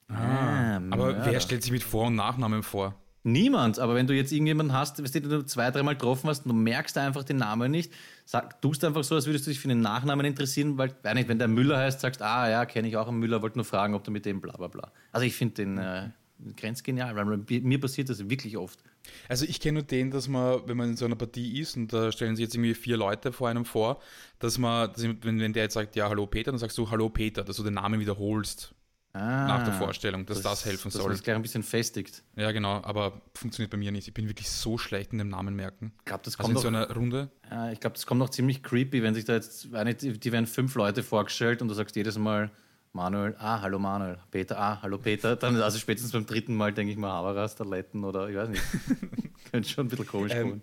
Ah, Aber ja. wer stellt sich mit Vor- und Nachnamen vor? Niemand, aber wenn du jetzt irgendjemanden hast, den du zwei, dreimal getroffen hast du merkst einfach den Namen nicht, sag, tust einfach so, als würdest du dich für den Nachnamen interessieren, weil, weiß nicht, wenn der Müller heißt, sagst, ah ja, kenne ich auch einen Müller, wollte nur fragen, ob du mit dem bla bla bla. Also ich finde den äh, grenzgenial, weil mir passiert das wirklich oft. Also ich kenne nur den, dass man, wenn man in so einer Partie ist und da stellen sich jetzt irgendwie vier Leute vor einem vor, dass man, dass, wenn der jetzt sagt, ja, hallo Peter, dann sagst du Hallo Peter, dass du den Namen wiederholst Ah, nach der Vorstellung, dass das, helfen dass soll. man das gleich ein bisschen festigt. Ja, genau, aber funktioniert bei mir nicht. Ich bin wirklich so schlecht in dem Namen merken. Ich glaube, das Also so einer Runde. ja, ich glaub, das kommt noch ziemlich creepy, wenn sich da jetzt, die werden fünf Leute vorgestellt und du sagst jedes Mal, Manuel, ah, hallo Manuel, Peter, ah, hallo Peter. Dann, also spätestens beim dritten Mal denke ich mal Haberas, Letten oder ich weiß nicht. Könnte schon ein bisschen komisch Ähm, kommen.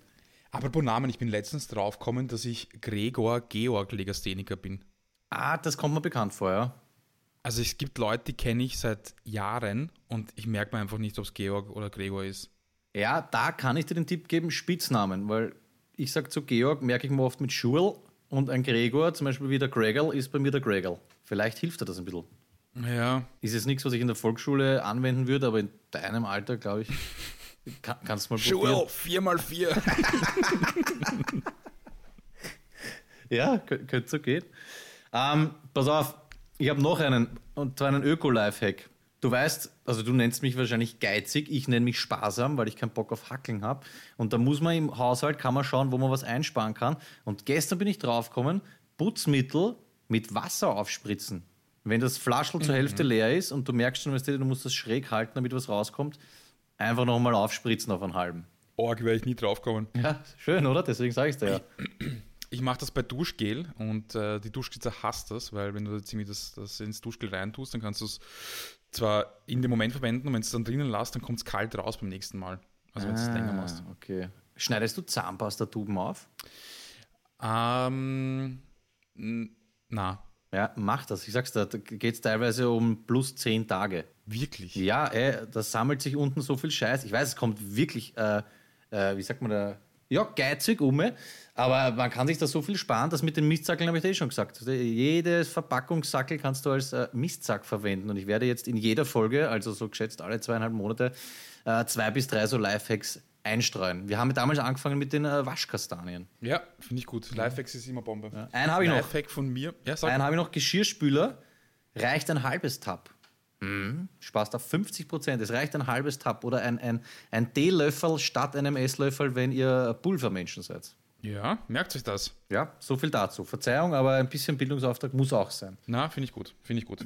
Apropos Namen, ich bin letztens draufgekommen, dass ich Gregor Georg Legastheniker bin. Ah, das kommt mir bekannt vor, ja. Also es gibt Leute, die kenne ich seit Jahren und ich merke mir einfach nicht, ob es Georg oder Gregor ist. Ja, da kann ich dir den Tipp geben, Spitznamen, weil ich sage zu Georg, merke ich mir oft mit Schurl und ein Gregor, zum Beispiel wie der Gregel, ist bei mir der Gregel. Vielleicht hilft dir das ein bisschen. Ja, Ist jetzt nichts, was ich in der Volksschule anwenden würde, aber in deinem Alter, glaube ich, kann, kannst du mal probieren. mal vier. Ja, kö- könnte so gehen. Ähm, pass auf, ich habe noch einen, und zwar einen Öko-Lifehack. Du weißt, also du nennst mich wahrscheinlich geizig, ich nenne mich sparsam, weil ich keinen Bock auf Hackeln habe. Und da muss man im Haushalt, kann man schauen, wo man was einsparen kann. Und gestern bin ich draufgekommen, Putzmittel mit Wasser aufspritzen. Wenn das Flaschel zur Hälfte leer ist und du merkst schon, du, du musst das schräg halten, damit was rauskommt, einfach nochmal aufspritzen auf einen halben. Org wäre ich nie draufgekommen. Ja, schön, oder? Deswegen sage ich es dir ja. Ich mache das bei Duschgel und äh, die Duschspitze hasst das, weil wenn du irgendwie das, das ins Duschgel reintust, dann kannst du es zwar in dem Moment verwenden und wenn es dann drinnen lässt, dann kommt es kalt raus beim nächsten Mal. Also wenn du es länger machst. Ah, okay. Schneidest du Zahnpastatuben auf? Ähm, na, Ja, mach das. Ich sag's dir, da geht es teilweise um plus zehn Tage. wirklich. Ja, ey, da sammelt sich unten so viel Scheiß. Ich weiß, es kommt wirklich, äh, äh, wie sagt man da, ja, geizig um, aber man kann sich da so viel sparen, das mit den Mistsackeln habe ich dir eh schon gesagt. Also jedes Verpackungssackel kannst du als äh, Mistsack verwenden und ich werde jetzt in jeder Folge, also so geschätzt alle zweieinhalb Monate, äh, zwei bis drei so Lifehacks einstreuen. Wir haben damals angefangen mit den äh, Waschkastanien. Ja, finde ich gut. Lifehacks ist immer Bombe. Einen habe ich noch. Lifehack von mir. Ja, Einen habe ich noch, Geschirrspüler, reicht ein halbes Tab. Mhm. Sparst auf 50 Prozent. Es reicht ein halbes Tab oder ein, ein, ein Teelöffel statt einem Esslöffel, wenn ihr Pulvermenschen seid. Ja, merkt euch das. Ja, so viel dazu. Verzeihung, aber ein bisschen Bildungsauftrag muss auch sein. Na, finde ich gut. Finde ich gut.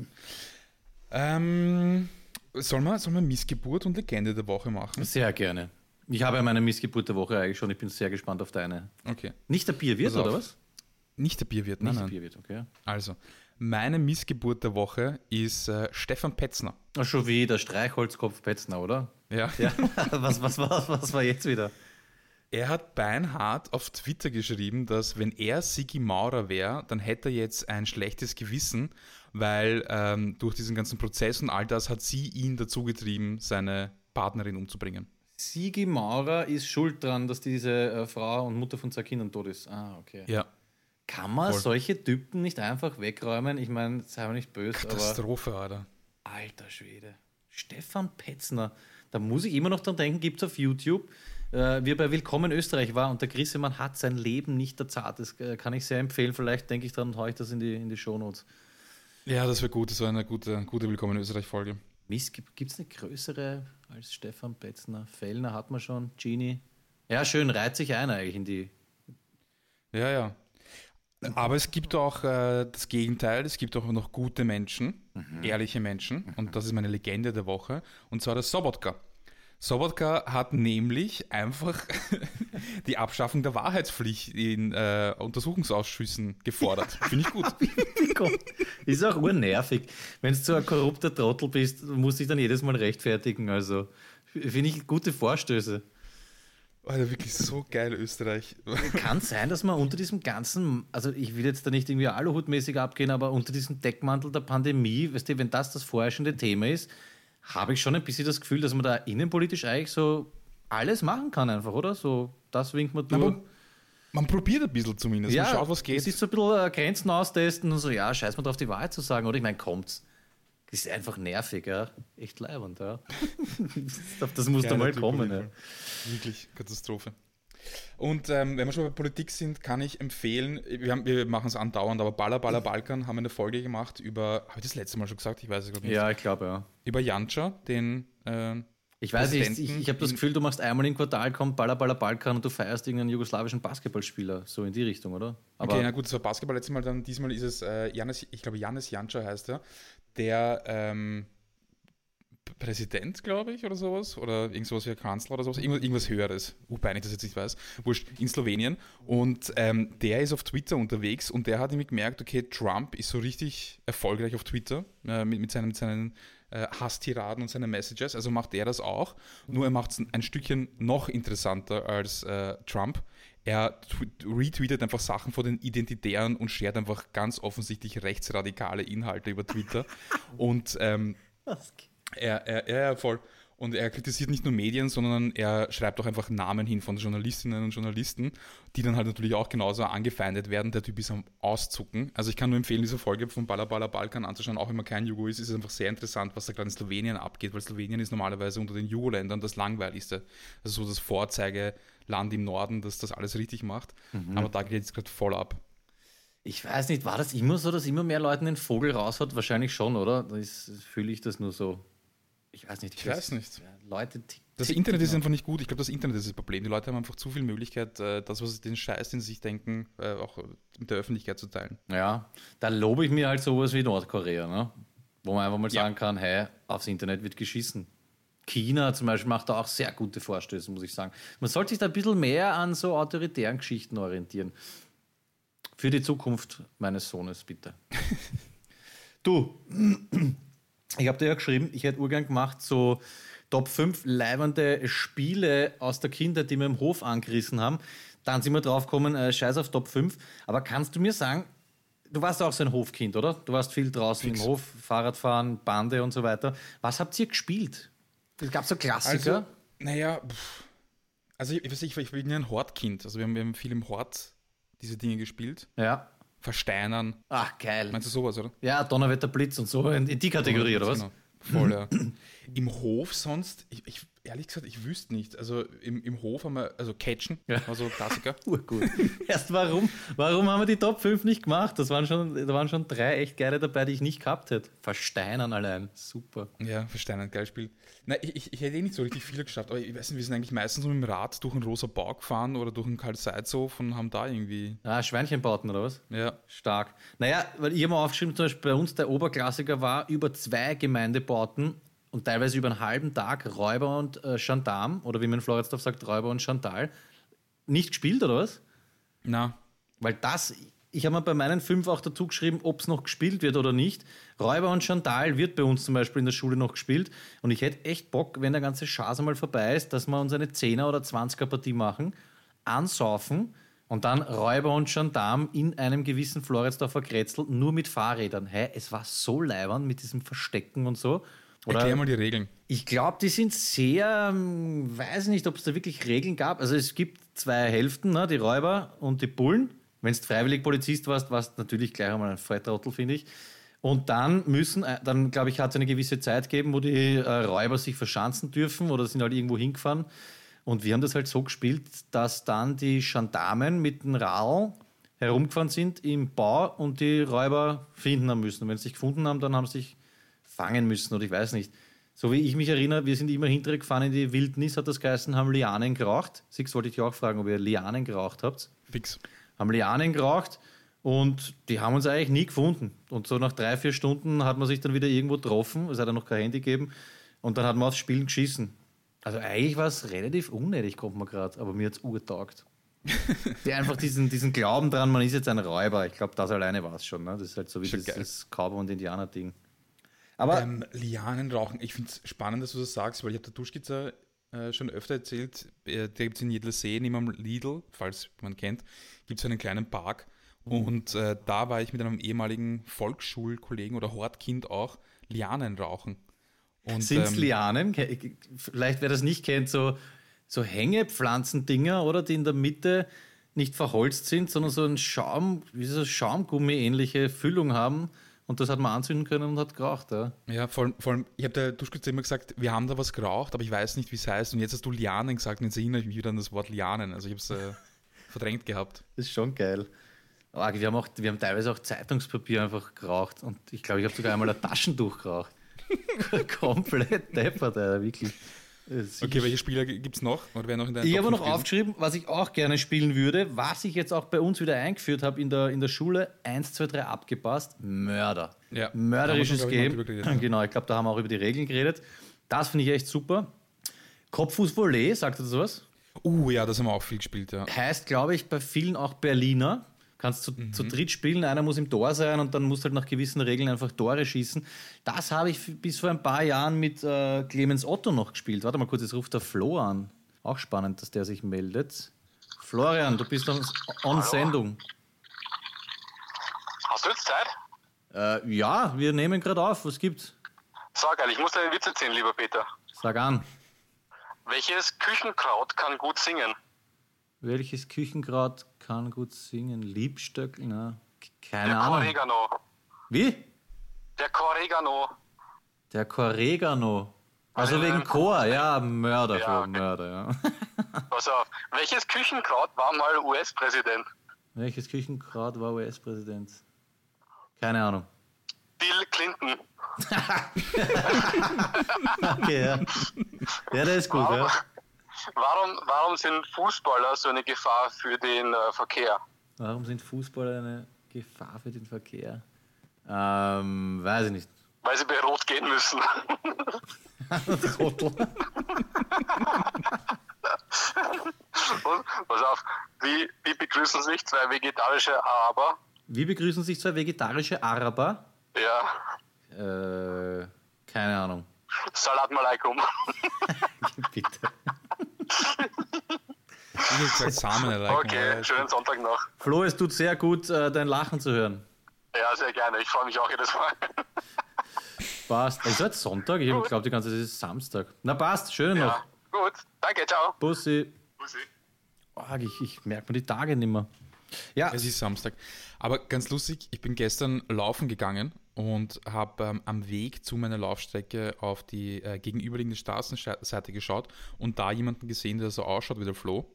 Ähm, soll man, soll man Missgeburt und Legende der Woche machen? Sehr gerne. Ich habe ja meine Missgeburt der Woche eigentlich schon. Ich bin sehr gespannt auf deine. Okay. Nicht der Bierwirt, oder was? Nicht der Bierwirt, nein, Nicht der nein. Bierwirt, okay. Also, meine Missgeburt der Woche ist äh, Stefan Petzner. Ach, schon wieder Streichholzkopf Petzner, oder? Ja. Ja. was, was, was, was war jetzt wieder? Er hat beinhart auf Twitter geschrieben, dass wenn er Sigi Maurer wäre, dann hätte er jetzt ein schlechtes Gewissen, weil ähm, durch diesen ganzen Prozess und all das hat sie ihn dazu getrieben, seine Partnerin umzubringen. Sigi Maurer ist schuld dran, dass diese äh, Frau und Mutter von zwei Kindern tot ist. Ah, okay. Ja. Kann man Voll. solche Typen nicht einfach wegräumen? Ich meine, sei mir nicht böse, aber Katastrophe, Alter. alter Schwede. Stefan Petzner. Da muss ich immer noch dran denken, gibt es auf YouTube, äh, wie er bei Willkommen Österreich war und der Grissemann hat sein Leben nicht erzahlt. Das äh, kann ich sehr empfehlen. Vielleicht denke ich dran und haue ich das in die, in die Shownotes. Ja, das wäre gut. Das war eine gute, gute Willkommen Österreich-Folge. Gibt es eine größere als Stefan Petzner? Fellner hat man schon, Genie. Ja, schön, reiht sich ein eigentlich in die. Ja, ja. Aber es gibt auch äh, das Gegenteil. Es gibt auch noch gute Menschen, ehrliche Menschen. Und das ist meine Legende der Woche. Und zwar der Sobotka. Sobotka hat nämlich einfach die Abschaffung der Wahrheitspflicht in äh, Untersuchungsausschüssen gefordert. Finde ich gut. ist auch urnervig. Wenn du so ein korrupter Trottel bist, musst du dich dann jedes Mal rechtfertigen. Also finde ich gute Vorstöße. Alter, wirklich so geil, Österreich. Kann sein, dass man unter diesem ganzen, also ich will jetzt da nicht irgendwie aluhutmäßig abgehen, aber unter diesem Deckmantel der Pandemie, weißt du, wenn das das vorherrschende Thema ist, habe ich schon ein bisschen das Gefühl, dass man da innenpolitisch eigentlich so alles machen kann einfach, oder? So, das winkt man durch. man probiert ein bisschen zumindest. Ja, man schaut, was geht. Es ist so ein bisschen äh, Grenzen austesten und so, ja, scheiß mal drauf, die Wahrheit zu sagen, oder? Ich meine, kommt's. Das ist einfach nervig, ja. Echt leibend, ja. das muss da mal kommen, ja. Wirklich Katastrophe. Und ähm, wenn wir schon bei Politik sind, kann ich empfehlen, wir, haben, wir machen es andauernd, aber Baller Baller Balkan haben eine Folge gemacht über, habe ich das letzte Mal schon gesagt? Ich weiß es glaube nicht. Ja, ich glaube ja. Über Janca, den äh, ich weiß nicht, ich, ich habe das Gefühl, du machst einmal im Quartal, kommt Baller Baller Balkan und du feierst irgendeinen jugoslawischen Basketballspieler, so in die Richtung, oder? Aber okay, na gut, das war Basketball letztes Mal, dann diesmal ist es äh, Janis, ich glaube Janis Janca heißt er, der ähm, Präsident, glaube ich, oder sowas, oder irgend sowas wie Kanzler oder sowas, irgendwas, irgendwas Höheres, wobei ich das jetzt nicht weiß, wurscht, in Slowenien. Und ähm, der ist auf Twitter unterwegs und der hat nämlich gemerkt, okay, Trump ist so richtig erfolgreich auf Twitter äh, mit, mit seinen, mit seinen äh, Hasstiraden und seinen Messages, also macht er das auch, nur er macht es ein Stückchen noch interessanter als äh, Trump. Er retweetet einfach Sachen von den Identitären und shared einfach ganz offensichtlich rechtsradikale Inhalte über Twitter. und ähm, er, er, er, voll. Und er kritisiert nicht nur Medien, sondern er schreibt auch einfach Namen hin von Journalistinnen und Journalisten, die dann halt natürlich auch genauso angefeindet werden. Der Typ ist am Auszucken. Also ich kann nur empfehlen, diese Folge von Balla Balkan anzuschauen, auch wenn man kein Jugo ist, ist es einfach sehr interessant, was da gerade in Slowenien abgeht, weil Slowenien ist normalerweise unter den Jugo-Ländern das langweiligste. Also so das Vorzeigeland im Norden, das das alles richtig macht. Mhm. Aber da geht es gerade voll ab. Ich weiß nicht, war das immer so, dass immer mehr Leuten den Vogel raus hat? Wahrscheinlich schon, oder? Da fühle ich das nur so. Ich weiß nicht. Ich, weiß nicht. Leute das Internet ist einfach nicht gut. Ich glaube, das Internet ist das Problem. Die Leute haben einfach zu viel Möglichkeit, äh, das, was den Scheiß, den sie sich denken, äh, auch mit der Öffentlichkeit zu teilen. Ja, da lobe ich mir halt sowas wie Nordkorea, ne? wo man einfach mal sagen kann, hey, aufs Internet wird geschissen. China zum Beispiel macht da auch sehr gute Vorstöße, muss ich sagen. Man sollte sich da ein bisschen mehr an so autoritären Geschichten orientieren. Für die Zukunft meines Sohnes, bitte. du, ich habe dir ja geschrieben, ich hätte Urgang gemacht, so Top 5 leibende Spiele aus der Kindheit, die wir im Hof angerissen haben. Dann sind wir drauf gekommen, äh, scheiß auf Top 5. Aber kannst du mir sagen, du warst auch so ein Hofkind, oder? Du warst viel draußen Fix. im Hof, Fahrradfahren, Bande und so weiter. Was habt ihr gespielt? Es gab so Klassiker. Also, naja, also ich, ich, ich bin ja ein Hortkind. Also wir haben, wir haben viel im Hort diese Dinge gespielt. Ja. Versteinern. Ach, geil. Meinst du sowas, oder? Ja, Donnerwetter, Blitz und so, in, in die Kategorie, oder was? Genau. Voll, ja. Im Hof sonst, ich, ich, ehrlich gesagt, ich wüsste nicht. Also im, im Hof haben wir, also Catchen, ja. also Klassiker. Urgut. Erst warum, warum haben wir die Top 5 nicht gemacht? Das waren schon, da waren schon drei echt geile dabei, die ich nicht gehabt hätte. Versteinern allein, super. Ja, Versteinern, geil Spiel. Nein, ich, ich, ich, hätte eh nicht so richtig viel geschafft, aber ich weiß nicht, wir sind eigentlich meistens mit dem Rad durch einen rosa Bau gefahren oder durch einen Karl-Seithof und haben da irgendwie. Ah, Schweinchenbauten oder was? Ja. Stark. Naja, weil ich habe mal aufgeschrieben, zum Beispiel bei uns der Oberklassiker war über zwei Gemeindebauten und teilweise über einen halben Tag Räuber und äh, Gendarm, oder wie man in Floridsdorf sagt, Räuber und Chantal, nicht gespielt, oder was? Na. Weil das, ich habe mir bei meinen fünf auch dazu geschrieben, ob es noch gespielt wird oder nicht. Räuber und Chantal wird bei uns zum Beispiel in der Schule noch gespielt. Und ich hätte echt Bock, wenn der ganze Schaß einmal vorbei ist, dass wir uns eine 10er oder 20er Partie machen, ansaufen und dann Räuber und Gendarm in einem gewissen Floridsdorfer Kretzel nur mit Fahrrädern. Hey, es war so leibern mit diesem Verstecken und so. Oder Erklär mal die Regeln. Ich glaube, die sind sehr, ähm, weiß nicht, ob es da wirklich Regeln gab. Also es gibt zwei Hälften, ne, die Räuber und die Bullen. Wenn du freiwillig Polizist warst, warst du natürlich gleich einmal ein Volltrottel, finde ich. Und dann müssen, äh, dann glaube ich, hat es eine gewisse Zeit gegeben, wo die äh, Räuber sich verschanzen dürfen oder sind halt irgendwo hingefahren. Und wir haben das halt so gespielt, dass dann die Gendarmen mit dem Radl herumgefahren sind im Bau und die Räuber finden haben müssen. Und wenn sie sich gefunden haben, dann haben sie sich fangen müssen oder ich weiß nicht. So wie ich mich erinnere, wir sind immer hinterher gefahren in die Wildnis, hat das geheißen, haben Lianen geraucht. Six wollte ich dich auch fragen, ob ihr Lianen geraucht habt. Fix. Haben Lianen geraucht und die haben uns eigentlich nie gefunden. Und so nach drei, vier Stunden hat man sich dann wieder irgendwo getroffen, es hat ja noch kein Handy gegeben, und dann hat man aufs Spielen geschissen. Also eigentlich war es relativ unnötig, kommt mir gerade, aber mir hat es urtaugt. Die einfach diesen, diesen Glauben dran, man ist jetzt ein Räuber. Ich glaube, das alleine war es schon. Ne? Das ist halt so wie Schon das, geil. das Cowboy- und Indianer-Ding. Aber Beim Lianenrauchen, ich finde es spannend, dass du das sagst, weil ich habe der Duschkizzer äh, schon öfter erzählt, äh, der gibt es in Jedlersee, neben dem Lidl, falls man kennt, gibt es einen kleinen Park. Und äh, da war ich mit einem ehemaligen Volksschulkollegen oder Hortkind auch Lianen rauchen. Sind es ähm, Lianen? Vielleicht, wer das nicht kennt, so, so Hängepflanzendinger, oder? Die in der Mitte nicht verholzt sind, sondern so ein Schaum, wie so Schaumgummi-ähnliche Füllung haben. Und das hat man anzünden können und hat geraucht. Ja. Ja, vor allem, vor allem ich habe der Duschkizzer immer gesagt, wir haben da was geraucht, aber ich weiß nicht, wie es heißt. Und jetzt hast du Lianen gesagt und jetzt erinnere ich mich wieder an das Wort Lianen. Also ich habe es äh, verdrängt gehabt. Das ist schon geil. Aber wir haben, auch, wir haben teilweise auch Zeitungspapier einfach geraucht. Und ich glaube, ich habe sogar einmal ein Taschentuch geraucht. Komplett deppert, Alter, wirklich. Ist Okay, welche Spieler gibt es noch? Oder wer noch in Ich habe noch gewesen? aufgeschrieben, was ich auch gerne spielen würde, was ich jetzt auch bei uns wieder eingeführt habe in der, in der Schule. 1, 2, 3 abgepasst. Mörder. Ja, Mörderisches schon, ich, Game. drüber geredet, ja. Genau, ich glaube, da haben wir auch über die Regeln geredet. Das finde ich echt super. Kopffußvolley, sagt ihr das was? Uh, ja, das haben wir auch viel gespielt, ja. Heißt, glaube ich, bei vielen auch Berliner. Kannst zu, zu dritt spielen, einer muss im Tor sein und dann musst du halt nach gewissen Regeln einfach Tore schießen. Das habe ich bis vor ein paar Jahren mit äh, Clemens Otto noch gespielt. Warte mal kurz, jetzt ruft der Flo an. Auch spannend, dass der sich meldet. Florian, du bist on, on Sendung. Hast du jetzt Zeit? Äh, ja, wir nehmen gerade auf. Was gibt's? Sag geil, ich muss dir einen Witz erzählen, lieber Peter. Sag an. Welches Küchenkraut kann gut singen? Welches Küchenkraut kann gut singen? Liebstöckel? Na, keine Der Ahnung. Corregano. Wie? Der Corregano. Der Corregano. Also wegen Chor, ja, Mörder, Ja, für okay. Mörder, ja. Pass auf. Welches Küchenkraut war mal US-Präsident? Welches Küchenkraut war US-Präsident? Keine Ahnung. Bill Clinton. Okay, ja. Ja, der ist gut, ja. Warum, warum sind Fußballer so eine Gefahr für den äh, Verkehr? Warum sind Fußballer eine Gefahr für den Verkehr? Ähm, weiß ich nicht. Weil sie bei Rot gehen müssen. Trottel. Und, pass auf, wie, wie begrüßen sich zwei vegetarische Araber? Wie begrüßen sich zwei vegetarische Araber? Ja, Äh, keine Ahnung. Salat Malaikum. Bitte. Ich hätte gesagt Samen erreichen. Okay, schönen Sonntag noch. Flo, es tut sehr gut, äh, dein Lachen zu hören. Ja, sehr gerne. Ich freue mich auch jedes Mal. Passt. Ist heute Sonntag? Ich glaube, die ganze Zeit ist es Samstag. Na passt, schön noch. Ja, gut. Danke, ciao. Bussi. Bussi. Oh, ich, ich merke mir die Tage nicht mehr. Ja, Es ist Samstag. Aber ganz lustig, ich bin gestern laufen gegangen und habe ähm, am Weg zu meiner Laufstrecke auf die äh, gegenüberliegende Straßenseite geschaut und da jemanden gesehen, der so ausschaut wie der Flo.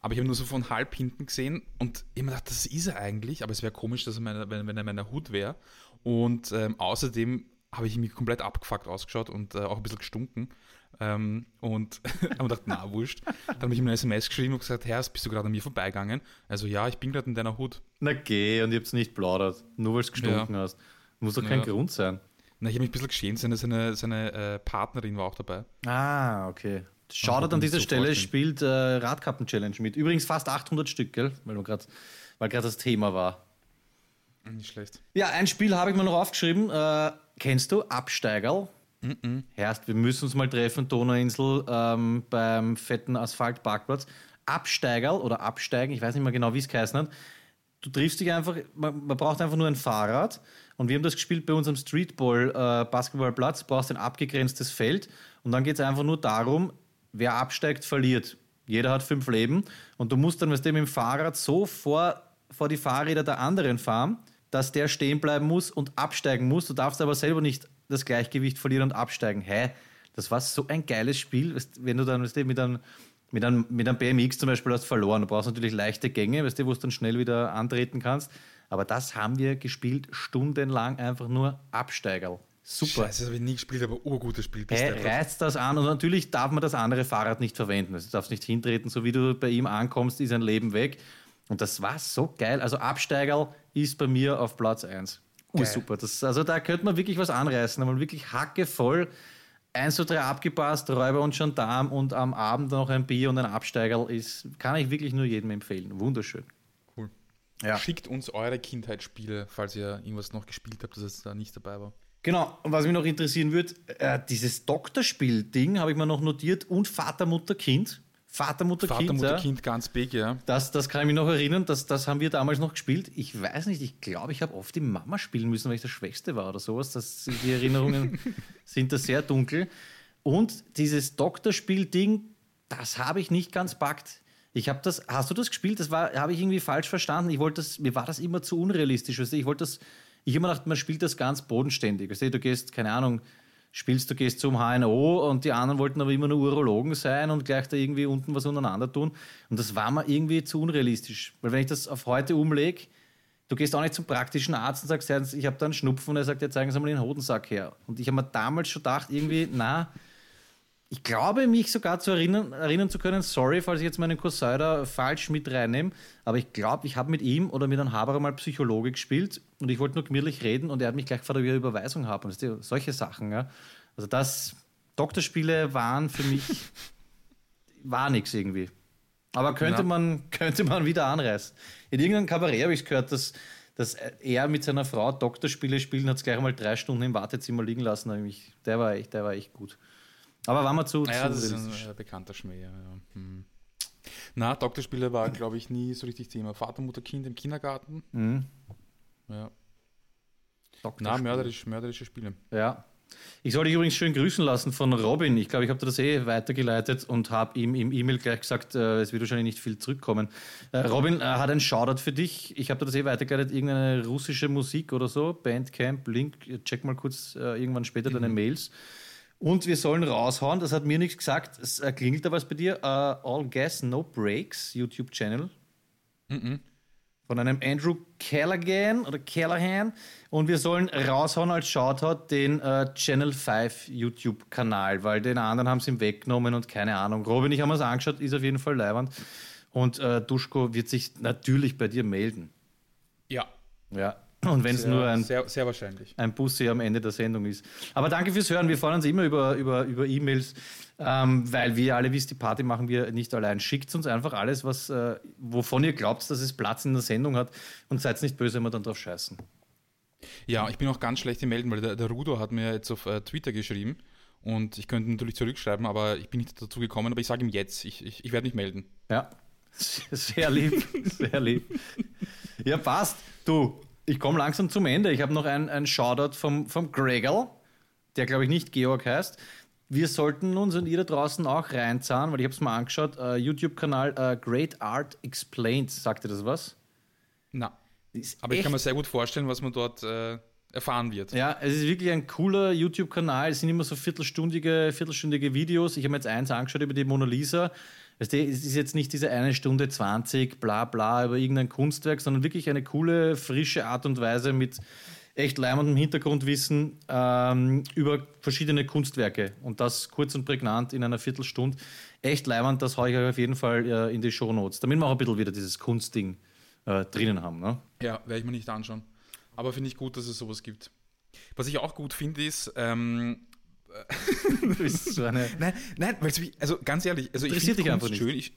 Aber ich habe nur so von halb hinten gesehen und ich habe mir gedacht, das ist er eigentlich, aber es wäre komisch, dass er meine, wenn, wenn er meiner Hut wäre. Und ähm, außerdem habe ich mich komplett abgefuckt ausgeschaut und äh, auch ein bisschen gestunken. Ähm, und habe mir gedacht, na, wurscht. Dann habe ich ihm eine SMS geschrieben und gesagt, Herr, bist du gerade an mir vorbeigegangen? Also ja, ich bin gerade in deiner Hut. na geh, und ich hab's nicht plaudert. Nur weil du gestunken Ja. hast. Muss doch kein Ja. Grund sein. Na, ich habe mich ein bisschen geschämt, seine, seine, seine äh, Partnerin war auch dabei. Ah, okay. Shoutout an dieser so Stelle vorstellen. spielt äh, Radkappen-Challenge mit. Übrigens fast 800 Stück, gell? Weil gerade das Thema war. Nicht schlecht. Ja, ein Spiel habe ich mir noch aufgeschrieben. Äh, kennst du Absteigerl? Herst, wir müssen uns mal treffen, Donauinsel, ähm, beim fetten Asphaltparkplatz. Absteigerl oder Absteigen, ich weiß nicht mehr genau, wie es geheißen hat. Du triffst dich einfach, man, man braucht einfach nur ein Fahrrad. Und wir haben das gespielt bei unserem Streetball-Basketballplatz. Du brauchst ein abgegrenztes Feld. Und dann geht es einfach nur darum, wer absteigt, verliert. Jeder hat fünf Leben. Und du musst dann mit dem Fahrrad so vor, vor die Fahrräder der anderen fahren, dass der stehen bleiben muss und absteigen muss. Du darfst aber selber nicht das Gleichgewicht verlieren und absteigen. Hä? Das war so ein geiles Spiel, wenn du dann weißt du, mit einem mit einem, mit einem BMX zum Beispiel hast verloren. Du brauchst natürlich leichte Gänge, weißt du, wo du dann schnell wieder antreten kannst. Aber das haben wir gespielt, stundenlang einfach nur Absteigerl. Super. Scheiße, das habe ich nie gespielt, aber urgutes Spiel. Bist Hey, reizt das an und natürlich darf man das andere Fahrrad nicht verwenden. Also du darfst nicht hintreten, so wie du bei ihm ankommst, ist ein Leben weg. Und das war so geil. Also Absteigerl ist bei mir auf Platz 1. Ursuper. Das, also da könnte man wirklich was anreißen, aber wirklich hackevoll. 1 zu 3 abgepasst, Räuber und Gendarm und am Abend noch ein Bier und ein Absteigerl ist, kann ich wirklich nur jedem empfehlen. Wunderschön. Cool. Ja. Schickt uns eure Kindheitsspiele, falls ihr irgendwas noch gespielt habt, das jetzt da nicht dabei war. Genau, und was mich noch interessieren würde, äh, dieses Doktorspiel-Ding habe ich mir noch notiert und Vater, Mutter, Kind. Vater, Mutter, Vater, Kind. Mutter, ja. Kind, ganz big, ja. Das, das kann ich mich noch erinnern, das, das haben wir damals noch gespielt. Ich weiß nicht, ich glaube, ich habe oft die Mama spielen müssen, weil ich der Schwächste war oder sowas. Das, die Erinnerungen sind da sehr dunkel. Und dieses Doktorspiel-Ding, das habe ich nicht ganz packt. Ich habe das, hast du das gespielt? Das war, habe ich irgendwie falsch verstanden. Ich wollte das, mir war das immer zu unrealistisch. Weißt du? Ich wollte das, ich habe immer gedacht, man spielt das ganz bodenständig. Weißt du? du gehst, keine Ahnung, spielst, du gehst zum HNO und die anderen wollten aber immer nur Urologen sein und gleich da irgendwie unten was untereinander tun. Und das war mir irgendwie zu unrealistisch. Weil wenn ich das auf heute umlege, du gehst auch nicht zum praktischen Arzt und sagst, ich habe da einen Schnupfen und er sagt, ja, zeigen Sie mal den Hodensack her. Und ich habe mir damals schon gedacht, irgendwie, na, ich glaube, mich sogar zu erinnern, erinnern zu können, sorry, falls ich jetzt meinen Cousin da falsch mit reinnehme, aber ich glaube, ich habe mit ihm oder mit einem Haberer mal Psychologe gespielt und ich wollte nur gemütlich reden und er hat mich gleich gefragt, ob ich eine Überweisung habe. Und solche Sachen. Ja. Also das, Doktorspiele waren für mich, war nichts irgendwie. Aber könnte, Ja. man, könnte man wieder anreißen. In irgendeinem Kabarett habe ich gehört, dass, dass er mit seiner Frau Doktorspiele spielen, hat es gleich mal drei Stunden im Wartezimmer liegen lassen. Da hab ich mich- Der war echt, der war echt gut. Aber war mal zu, Ja, zu das ist ein bekannter Schmäh. Ja, ja. Hm. Na, Doktorspiele war, glaube ich, nie so richtig Thema. Vater, Mutter, Kind im Kindergarten. Mhm. Ja. Na, Doktorspiele. mörderisch, mörderische Spiele. Ja. Ich soll dich übrigens schön grüßen lassen von Robin. Ich glaube, ich habe dir das eh weitergeleitet und habe ihm im E-Mail gleich gesagt, äh, es wird wahrscheinlich nicht viel zurückkommen. Äh, Robin äh, hat einen Shoutout für dich. Ich habe dir das eh weitergeleitet, irgendeine russische Musik oder so, Bandcamp, Link, check mal kurz äh, irgendwann später deine Mails. Und wir sollen raushauen, das hat mir nichts gesagt. Es äh, klingelt da was bei dir? Äh, All Gas, No Breaks, YouTube-Channel von einem Andrew Callaghan oder Callahan und wir sollen raushauen als Shoutout den äh, Channel 5 YouTube-Kanal, weil den anderen haben sie ihm weggenommen und keine Ahnung. Robin, ich habe mir das angeschaut, ist auf jeden Fall leiwand und äh, Duschko wird sich natürlich bei dir melden. Ja. Ja. Und wenn es nur ein, sehr, sehr wahrscheinlich. ein Bussi am Ende der Sendung ist. Aber danke fürs Hören. Wir freuen uns immer über, über, über E-Mails, ähm, weil wir alle wisst, die Party machen wir nicht allein. Schickt uns einfach alles, was, äh, wovon ihr glaubt, dass es Platz in der Sendung hat und seid nicht böse, wenn wir dann drauf scheißen. Ja, ich bin auch ganz schlecht im Melden, weil der, der Rudo hat mir jetzt auf äh, Twitter geschrieben und ich könnte natürlich zurückschreiben, aber ich bin nicht dazu gekommen, aber ich sage ihm jetzt, ich, ich, ich werde mich melden. Ja, sehr lieb, sehr lieb. Ja, passt. Du, ich komme langsam zum Ende. Ich habe noch einen, einen Shoutout vom, vom Gregor, der glaube ich nicht Georg heißt. Wir sollten uns und ihr da draußen auch reinzahlen, weil ich habe es mal angeschaut. Äh, YouTube-Kanal äh, Great Art Explained. Sagt ihr das was? Na, Ist aber ich kann mir sehr gut vorstellen, was man dort äh, erfahren wird. Ja, es ist wirklich ein cooler YouTube-Kanal. Es sind immer so viertelstündige, viertelstündige Videos. Ich habe mir jetzt eins angeschaut über die Mona Lisa. Es ist jetzt nicht diese eine Stunde 20, bla bla, über irgendein Kunstwerk, sondern wirklich eine coole, frische Art und Weise mit echt leimendem Hintergrundwissen ähm, über verschiedene Kunstwerke. Und das kurz und prägnant in einer Viertelstunde. Echt leimend, das haue ich euch auf jeden Fall äh, in die Show Notes. Damit wir auch ein bisschen wieder dieses Kunstding äh, drinnen haben. Ne? Ja, werde ich mir nicht anschauen. Aber finde ich gut, dass es sowas gibt. Was ich auch gut finde, ist, ähm, Du bist so eine Nein, nein, weil es wie- also ganz ehrlich, also ich finde dich einfach Kunst nicht. schön. Ich,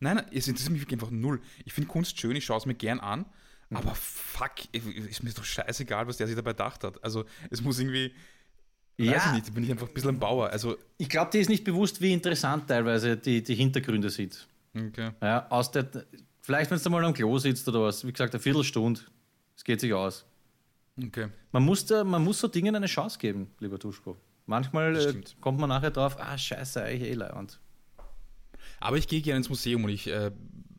nein, nein, es interessiert mich einfach null. Ich finde Kunst schön, ich schaue es mir gern an, Mhm. aber fuck, ist mir doch scheißegal, was der sich dabei gedacht hat. Also es muss irgendwie, weiß Ja. ich nicht, da bin ich einfach ein bisschen ein Bauer. Also, Ich glaube, dir ist nicht bewusst, wie interessant teilweise die, die Hintergründe sind. okay. Ja, aus der, vielleicht, wenn du mal am Klo sitzt oder was, wie gesagt, eine Viertelstunde, es geht sich aus. okay. Man muss, da, man muss so Dingen eine Chance geben, lieber Duschko. Manchmal äh, kommt man nachher drauf, ah, scheiße, eigentlich eh leibend. Aber ich gehe gerne ins Museum und ich, äh,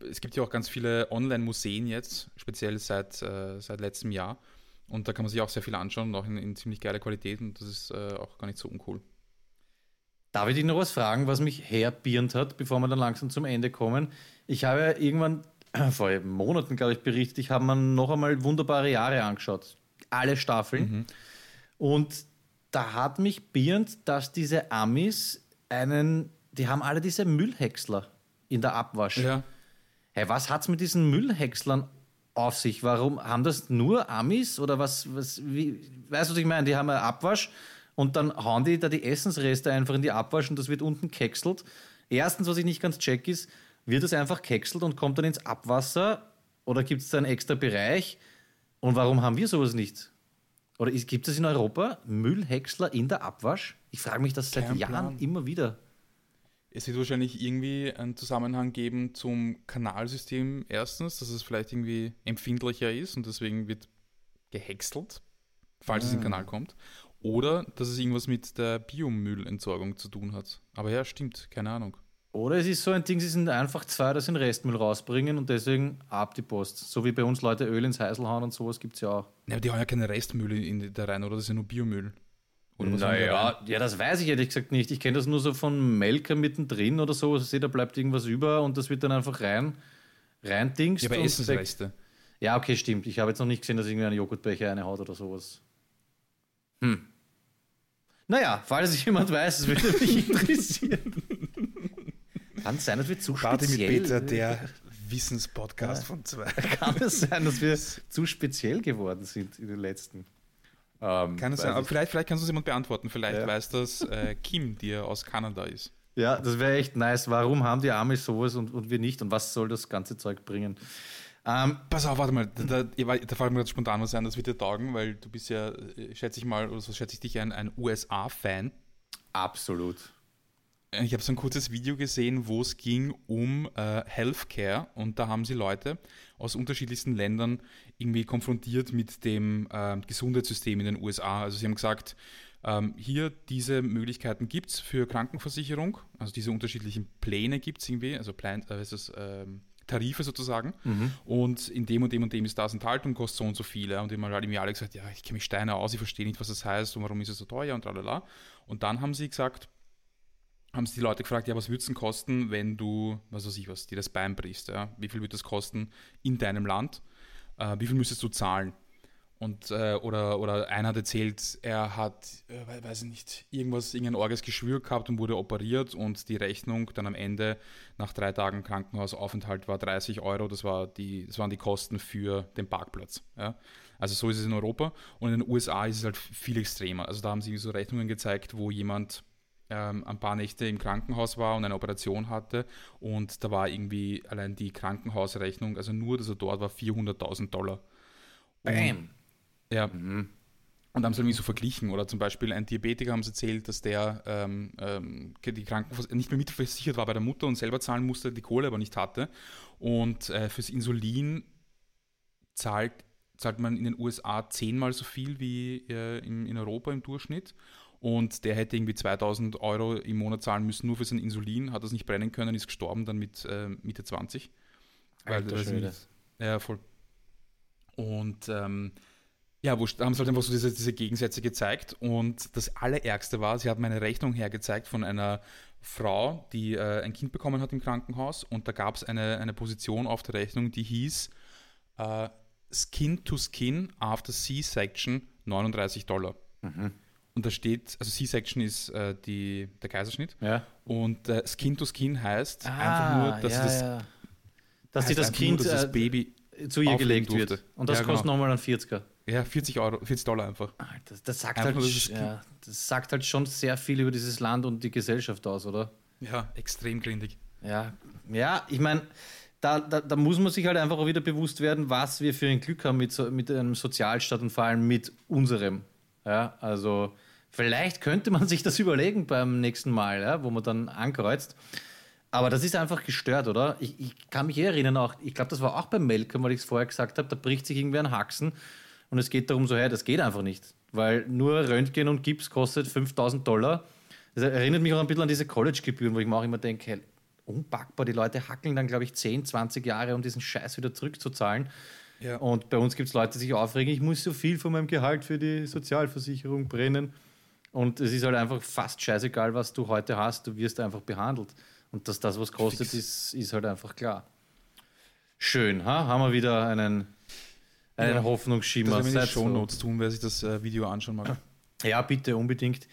es gibt ja auch ganz viele Online-Museen jetzt, speziell seit, äh, seit letztem Jahr. Und da kann man sich auch sehr viel anschauen und auch in, in ziemlich geile Qualität und das ist äh, auch gar nicht so uncool. Darf ich dich noch was fragen, was mich herbierend hat, bevor wir dann langsam zum Ende kommen? Ich habe ja irgendwann vor Monaten, glaube ich, berichtet, ich habe mir noch einmal wunderbare Jahre angeschaut. Alle Staffeln. Und da hat mich bierend, dass diese Amis einen, die haben alle diese Müllhäcksler in der Abwasch. Ja. Hey, was hat's mit diesen Müllhäckslern auf sich? Warum haben das nur Amis oder was? was wie, weißt du, was ich meine? Die haben einen Abwasch und dann hauen die da die Essensreste einfach in die Abwasch und das wird unten kekselt. Erstens, was ich nicht ganz check ist, wird es einfach kekselt und kommt dann ins Abwasser oder gibt es da einen extra Bereich? Und warum haben wir sowas nicht? Oder ist, gibt es in Europa Müllhäcksler in der Abwasch? Ich frage mich das seit Kein Jahren Plan. immer wieder. Es wird wahrscheinlich irgendwie einen Zusammenhang geben zum Kanalsystem erstens, dass es vielleicht irgendwie empfindlicher ist und deswegen wird gehäckselt, falls es in den Kanal kommt. Oder dass es irgendwas mit der Biomüllentsorgung zu tun hat. Aber ja, stimmt, keine Ahnung. Oder es ist so ein Ding, sie sind einfach zwei, das den Restmüll rausbringen und deswegen ab die Post. So wie bei uns Leute Öl ins Heißel hauen und sowas gibt es ja auch. Ja, aber die haben ja keine Restmüll in, da rein, oder? Das ist ja nur Biomüll. Oder da? Naja, ja, das weiß ich ehrlich gesagt nicht. Ich kenne das nur so von Melker mittendrin oder so. Also, da bleibt irgendwas über und das wird dann einfach rein, rein dingst. Ja, aber Essensreste. Ja, okay, stimmt. Ich habe jetzt noch nicht gesehen, dass irgendwie ein Joghurtbecher eine haut oder sowas. Hm. Naja, falls sich jemand weiß, es würde mich interessieren. Kann es sein, dass wir zu Party mit speziell... Peter, der Wissenspodcast von zwei. Kann es sein, dass wir zu speziell geworden sind in den letzten... Ähm, Kann es sein, aber ich. vielleicht, vielleicht kann es uns jemand beantworten. Vielleicht Ja. weiß das äh, Kim, die ja aus Kanada ist. Ja, das wäre echt nice. Warum haben die Amis sowas und, und wir nicht? Und was soll das ganze Zeug bringen? Ähm, Pass auf, warte mal, da, da, da fällt mir gerade spontan was ein, das wird dir taugen, weil du bist ja, äh, schätze ich mal, oder so schätze ich dich ein, ein USA-Fan. absolut. Äh, Ich habe so ein kurzes Video gesehen, wo es ging um äh, Healthcare und da haben sie Leute aus unterschiedlichsten Ländern irgendwie konfrontiert mit dem äh, Gesundheitssystem in den USA. Also sie haben gesagt, ähm, hier diese Möglichkeiten gibt es für Krankenversicherung, also diese unterschiedlichen Pläne gibt es irgendwie, also Plan, äh, ist das, ähm, Tarife sozusagen. Und in dem und dem und dem ist das enthalten und kostet so und so viel. ja. Und immer hat irgendwie alle gesagt, ja, ich kenne mich Steine aus, ich verstehe nicht, was das heißt und warum ist es so teuer und tralala. Und dann haben sie gesagt, haben sie die Leute gefragt, ja, was würde es denn kosten, wenn du, was weiß ich was, dir das Bein brichst, ja? Wie viel würde das kosten in deinem Land? Äh, wie viel müsstest du zahlen? Und, äh, oder, oder einer hat erzählt, er hat, äh, we- weiß ich nicht, irgendwas, irgendein orges Geschwür gehabt und wurde operiert und die Rechnung dann am Ende nach drei Tagen Krankenhausaufenthalt war 30 Euro, das, war die, das waren die Kosten für den Parkplatz. Ja? Also so ist es in Europa und in den USA ist es halt viel extremer. Also da haben sie so Rechnungen gezeigt, wo jemand ähm, ein paar Nächte im Krankenhaus war und eine Operation hatte und da war irgendwie allein die Krankenhausrechnung, also nur, dass er dort war, 400.000 Dollar. Bam. Ja. Und haben sie irgendwie so verglichen. Oder zum Beispiel ein Diabetiker haben sie erzählt, dass der ähm, ähm, die Krankenvers nicht mehr mitversichert war bei der Mutter und selber zahlen musste, die Kohle aber nicht hatte. Und äh, fürs Insulin zahlt, zahlt man in den USA zehnmal so viel wie äh, in, in Europa im Durchschnitt. Und der hätte irgendwie 2000 Euro im Monat zahlen müssen, nur für sein Insulin, hat das nicht brennen können, ist gestorben dann mit äh, Mitte 20. Alter das nicht- Ja, voll. Und ähm, ja, wo da haben sie halt einfach so diese, diese Gegensätze gezeigt. Und das Allerärgste war, sie hat mir eine Rechnung hergezeigt von einer Frau, die äh, ein Kind bekommen hat im Krankenhaus. Und da gab es eine, eine Position auf der Rechnung, die hieß äh, Skin to Skin after C-Section 39 Dollar. Und da steht, also C-Section ist äh, die, der Kaiserschnitt. Ja. Und äh, Skin to Skin heißt einfach nur, dass Ah, ja, das, ja. Dass dir das Kind nur, dass das äh, Baby zu ihr gelegt wird. Und das Ja, genau. kostet nochmal einen 40er. Ja, 40 Euro, 40 Dollar einfach. Alter, das, sagt Einfach halt, nur, ja, das sagt halt schon sehr viel über dieses Land und die Gesellschaft aus, oder? Ja, extrem grindig. Ja, ja ich meine, da, da, da muss man sich halt einfach auch wieder bewusst werden, was wir für ein Glück haben mit, so, mit einem Sozialstaat und vor allem mit unserem. Ja, also vielleicht könnte man sich das überlegen beim nächsten Mal, ja, wo man dann ankreuzt. Aber das ist einfach gestört, oder? Ich, ich kann mich eh erinnern auch, ich glaube, das war auch beim Melken, weil ich es vorher gesagt habe, da bricht sich irgendwie ein Haxen und es geht darum so, hey, das geht einfach nicht. Weil nur Röntgen und Gips kostet 5000 Dollar. Das erinnert mich auch ein bisschen an diese College-Gebühren, wo ich mir auch immer denke, hey, unpackbar, die Leute hackeln dann, glaube ich, 10, 20 Jahre, um diesen Scheiß wieder zurückzuzahlen. Ja. Und bei uns gibt es Leute, die sich aufregen, ich muss so viel von meinem Gehalt für die Sozialversicherung brennen. Und es ist halt einfach fast scheißegal, was du heute hast, du wirst einfach behandelt. Und dass das was kostet, ist, ist halt einfach klar. Schön, ha? haben wir wieder einen, einen Ja. Hoffnungsschimmer. Das wir froh. Shownotes tun, wer sich das äh, Video anschauen mag. Ja, bitte, unbedingt.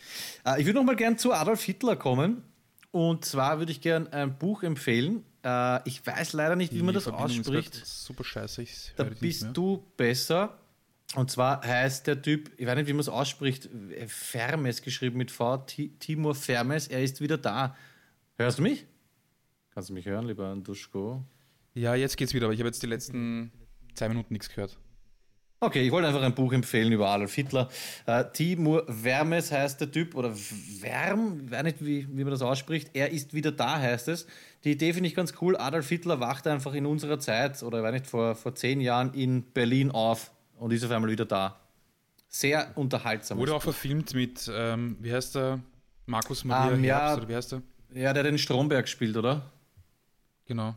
Äh, ich würde noch mal gern zu Adolf Hitler kommen. Und zwar würde ich gern ein Buch empfehlen. Äh, ich weiß leider nicht, wie man Die das Verbindung ist ausspricht. Super scheiße, ich Da bist du besser. Und zwar heißt der Typ, ich weiß nicht, wie man es ausspricht, Fermes geschrieben mit V, Ti- Timur Fermes, er ist wieder da. Hörst du mich? Kannst du mich hören, lieber Anduschko? Ja, jetzt geht's wieder, aber ich habe jetzt die letzten zwei Minuten nichts gehört. Okay, ich wollte einfach ein Buch empfehlen über Adolf Hitler. Äh, Timur Vermes heißt der Typ, oder Werm, ich weiß nicht, wie, wie man das ausspricht. Er ist wieder da, heißt es. Die Idee finde ich ganz cool. Adolf Hitler wacht einfach in unserer Zeit, oder ich weiß nicht, vor, vor zehn Jahren in Berlin auf und ist auf einmal wieder da. Sehr unterhaltsam. Wurde auch verfilmt mit, ähm, wie heißt der? Markus Maria Ähm, ja. Herbst, oder wie heißt der? Ja, der den Stromberg spielt, oder? Genau.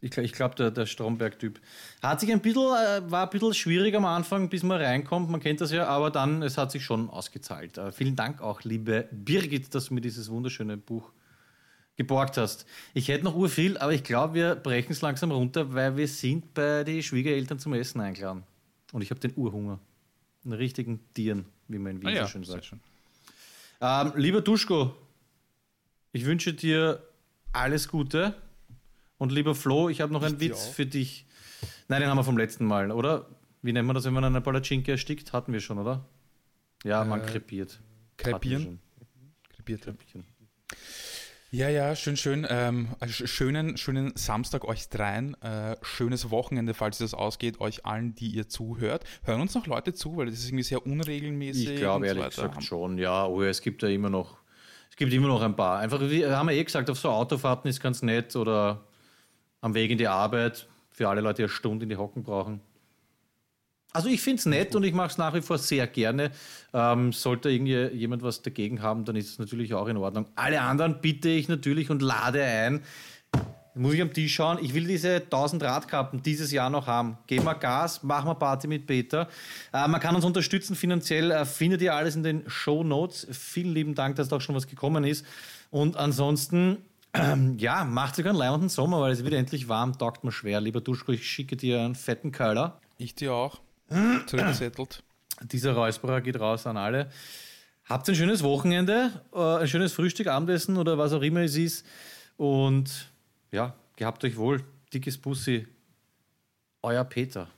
Ich, gl- ich glaube, der, der Stromberg-Typ. Hat sich ein bisschen, äh, war ein bisschen schwierig am Anfang, bis man reinkommt. Man kennt das ja, aber dann, es hat sich schon ausgezahlt. Äh, vielen Dank auch, liebe Birgit, dass du mir dieses wunderschöne Buch geborgt hast. Ich hätte noch urviel, aber ich glaube, wir brechen es langsam runter, weil wir sind bei den Schwiegereltern zum Essen eingeladen. Und ich habe den Urhunger. Einen richtigen Tieren, wie man in Wien Ah ja, so schön sehr sagt. schön. Ähm, lieber Duschko, ich wünsche dir alles Gute. Und lieber Flo, ich habe noch einen dir Witz auch. für dich. Nein, den haben wir vom letzten Mal, oder? Wie nennt man das, wenn man eine Palatschinke erstickt? Hatten wir schon, oder? Ja, man Äh, krepiert. krepieren? Krepiert. Ja, ja, schön, schön. Ähm, sch- schönen, schönen Samstag euch dreien. Äh, schönes Wochenende, falls es das ausgeht, euch allen, die ihr zuhört. Hören uns noch Leute zu, weil das ist irgendwie sehr unregelmäßig. Ich glaube so ehrlich weiter. gesagt schon, ja. Oh, es gibt ja immer noch, es gibt immer noch ein paar. Einfach, wie haben wir eh gesagt, auf so Autofahrten ist ganz nett oder am Weg in die Arbeit für alle Leute, die eine Stunde in die Hocken brauchen. Also ich finde es nett und ich mache es nach wie vor sehr gerne. Ähm, sollte irgendwie jemand was dagegen haben, dann ist es natürlich auch in Ordnung. Alle anderen bitte ich natürlich und lade ein. Muss ich am Tisch schauen. Ich will diese 1000 Radkappen dieses Jahr noch haben. Geben wir Gas, machen wir Party mit Peter. Äh, man kann uns unterstützen finanziell. Äh, findet ihr alles in den Show Notes. Vielen lieben Dank, dass da auch schon was gekommen ist. Und ansonsten, ähm, ja, macht euch einen leibenden Sommer, weil es wird endlich warm. Taugt mir schwer. Lieber Duschko, ich schicke dir einen fetten Keiler. Ich dir auch. Zurückgesettelt. Dieser Räusperer geht raus an alle. Habt ein schönes Wochenende, äh, ein schönes Frühstück, Abendessen oder was auch immer es ist. Und ja, gehabt euch wohl. Dickes Bussi. Euer Peter.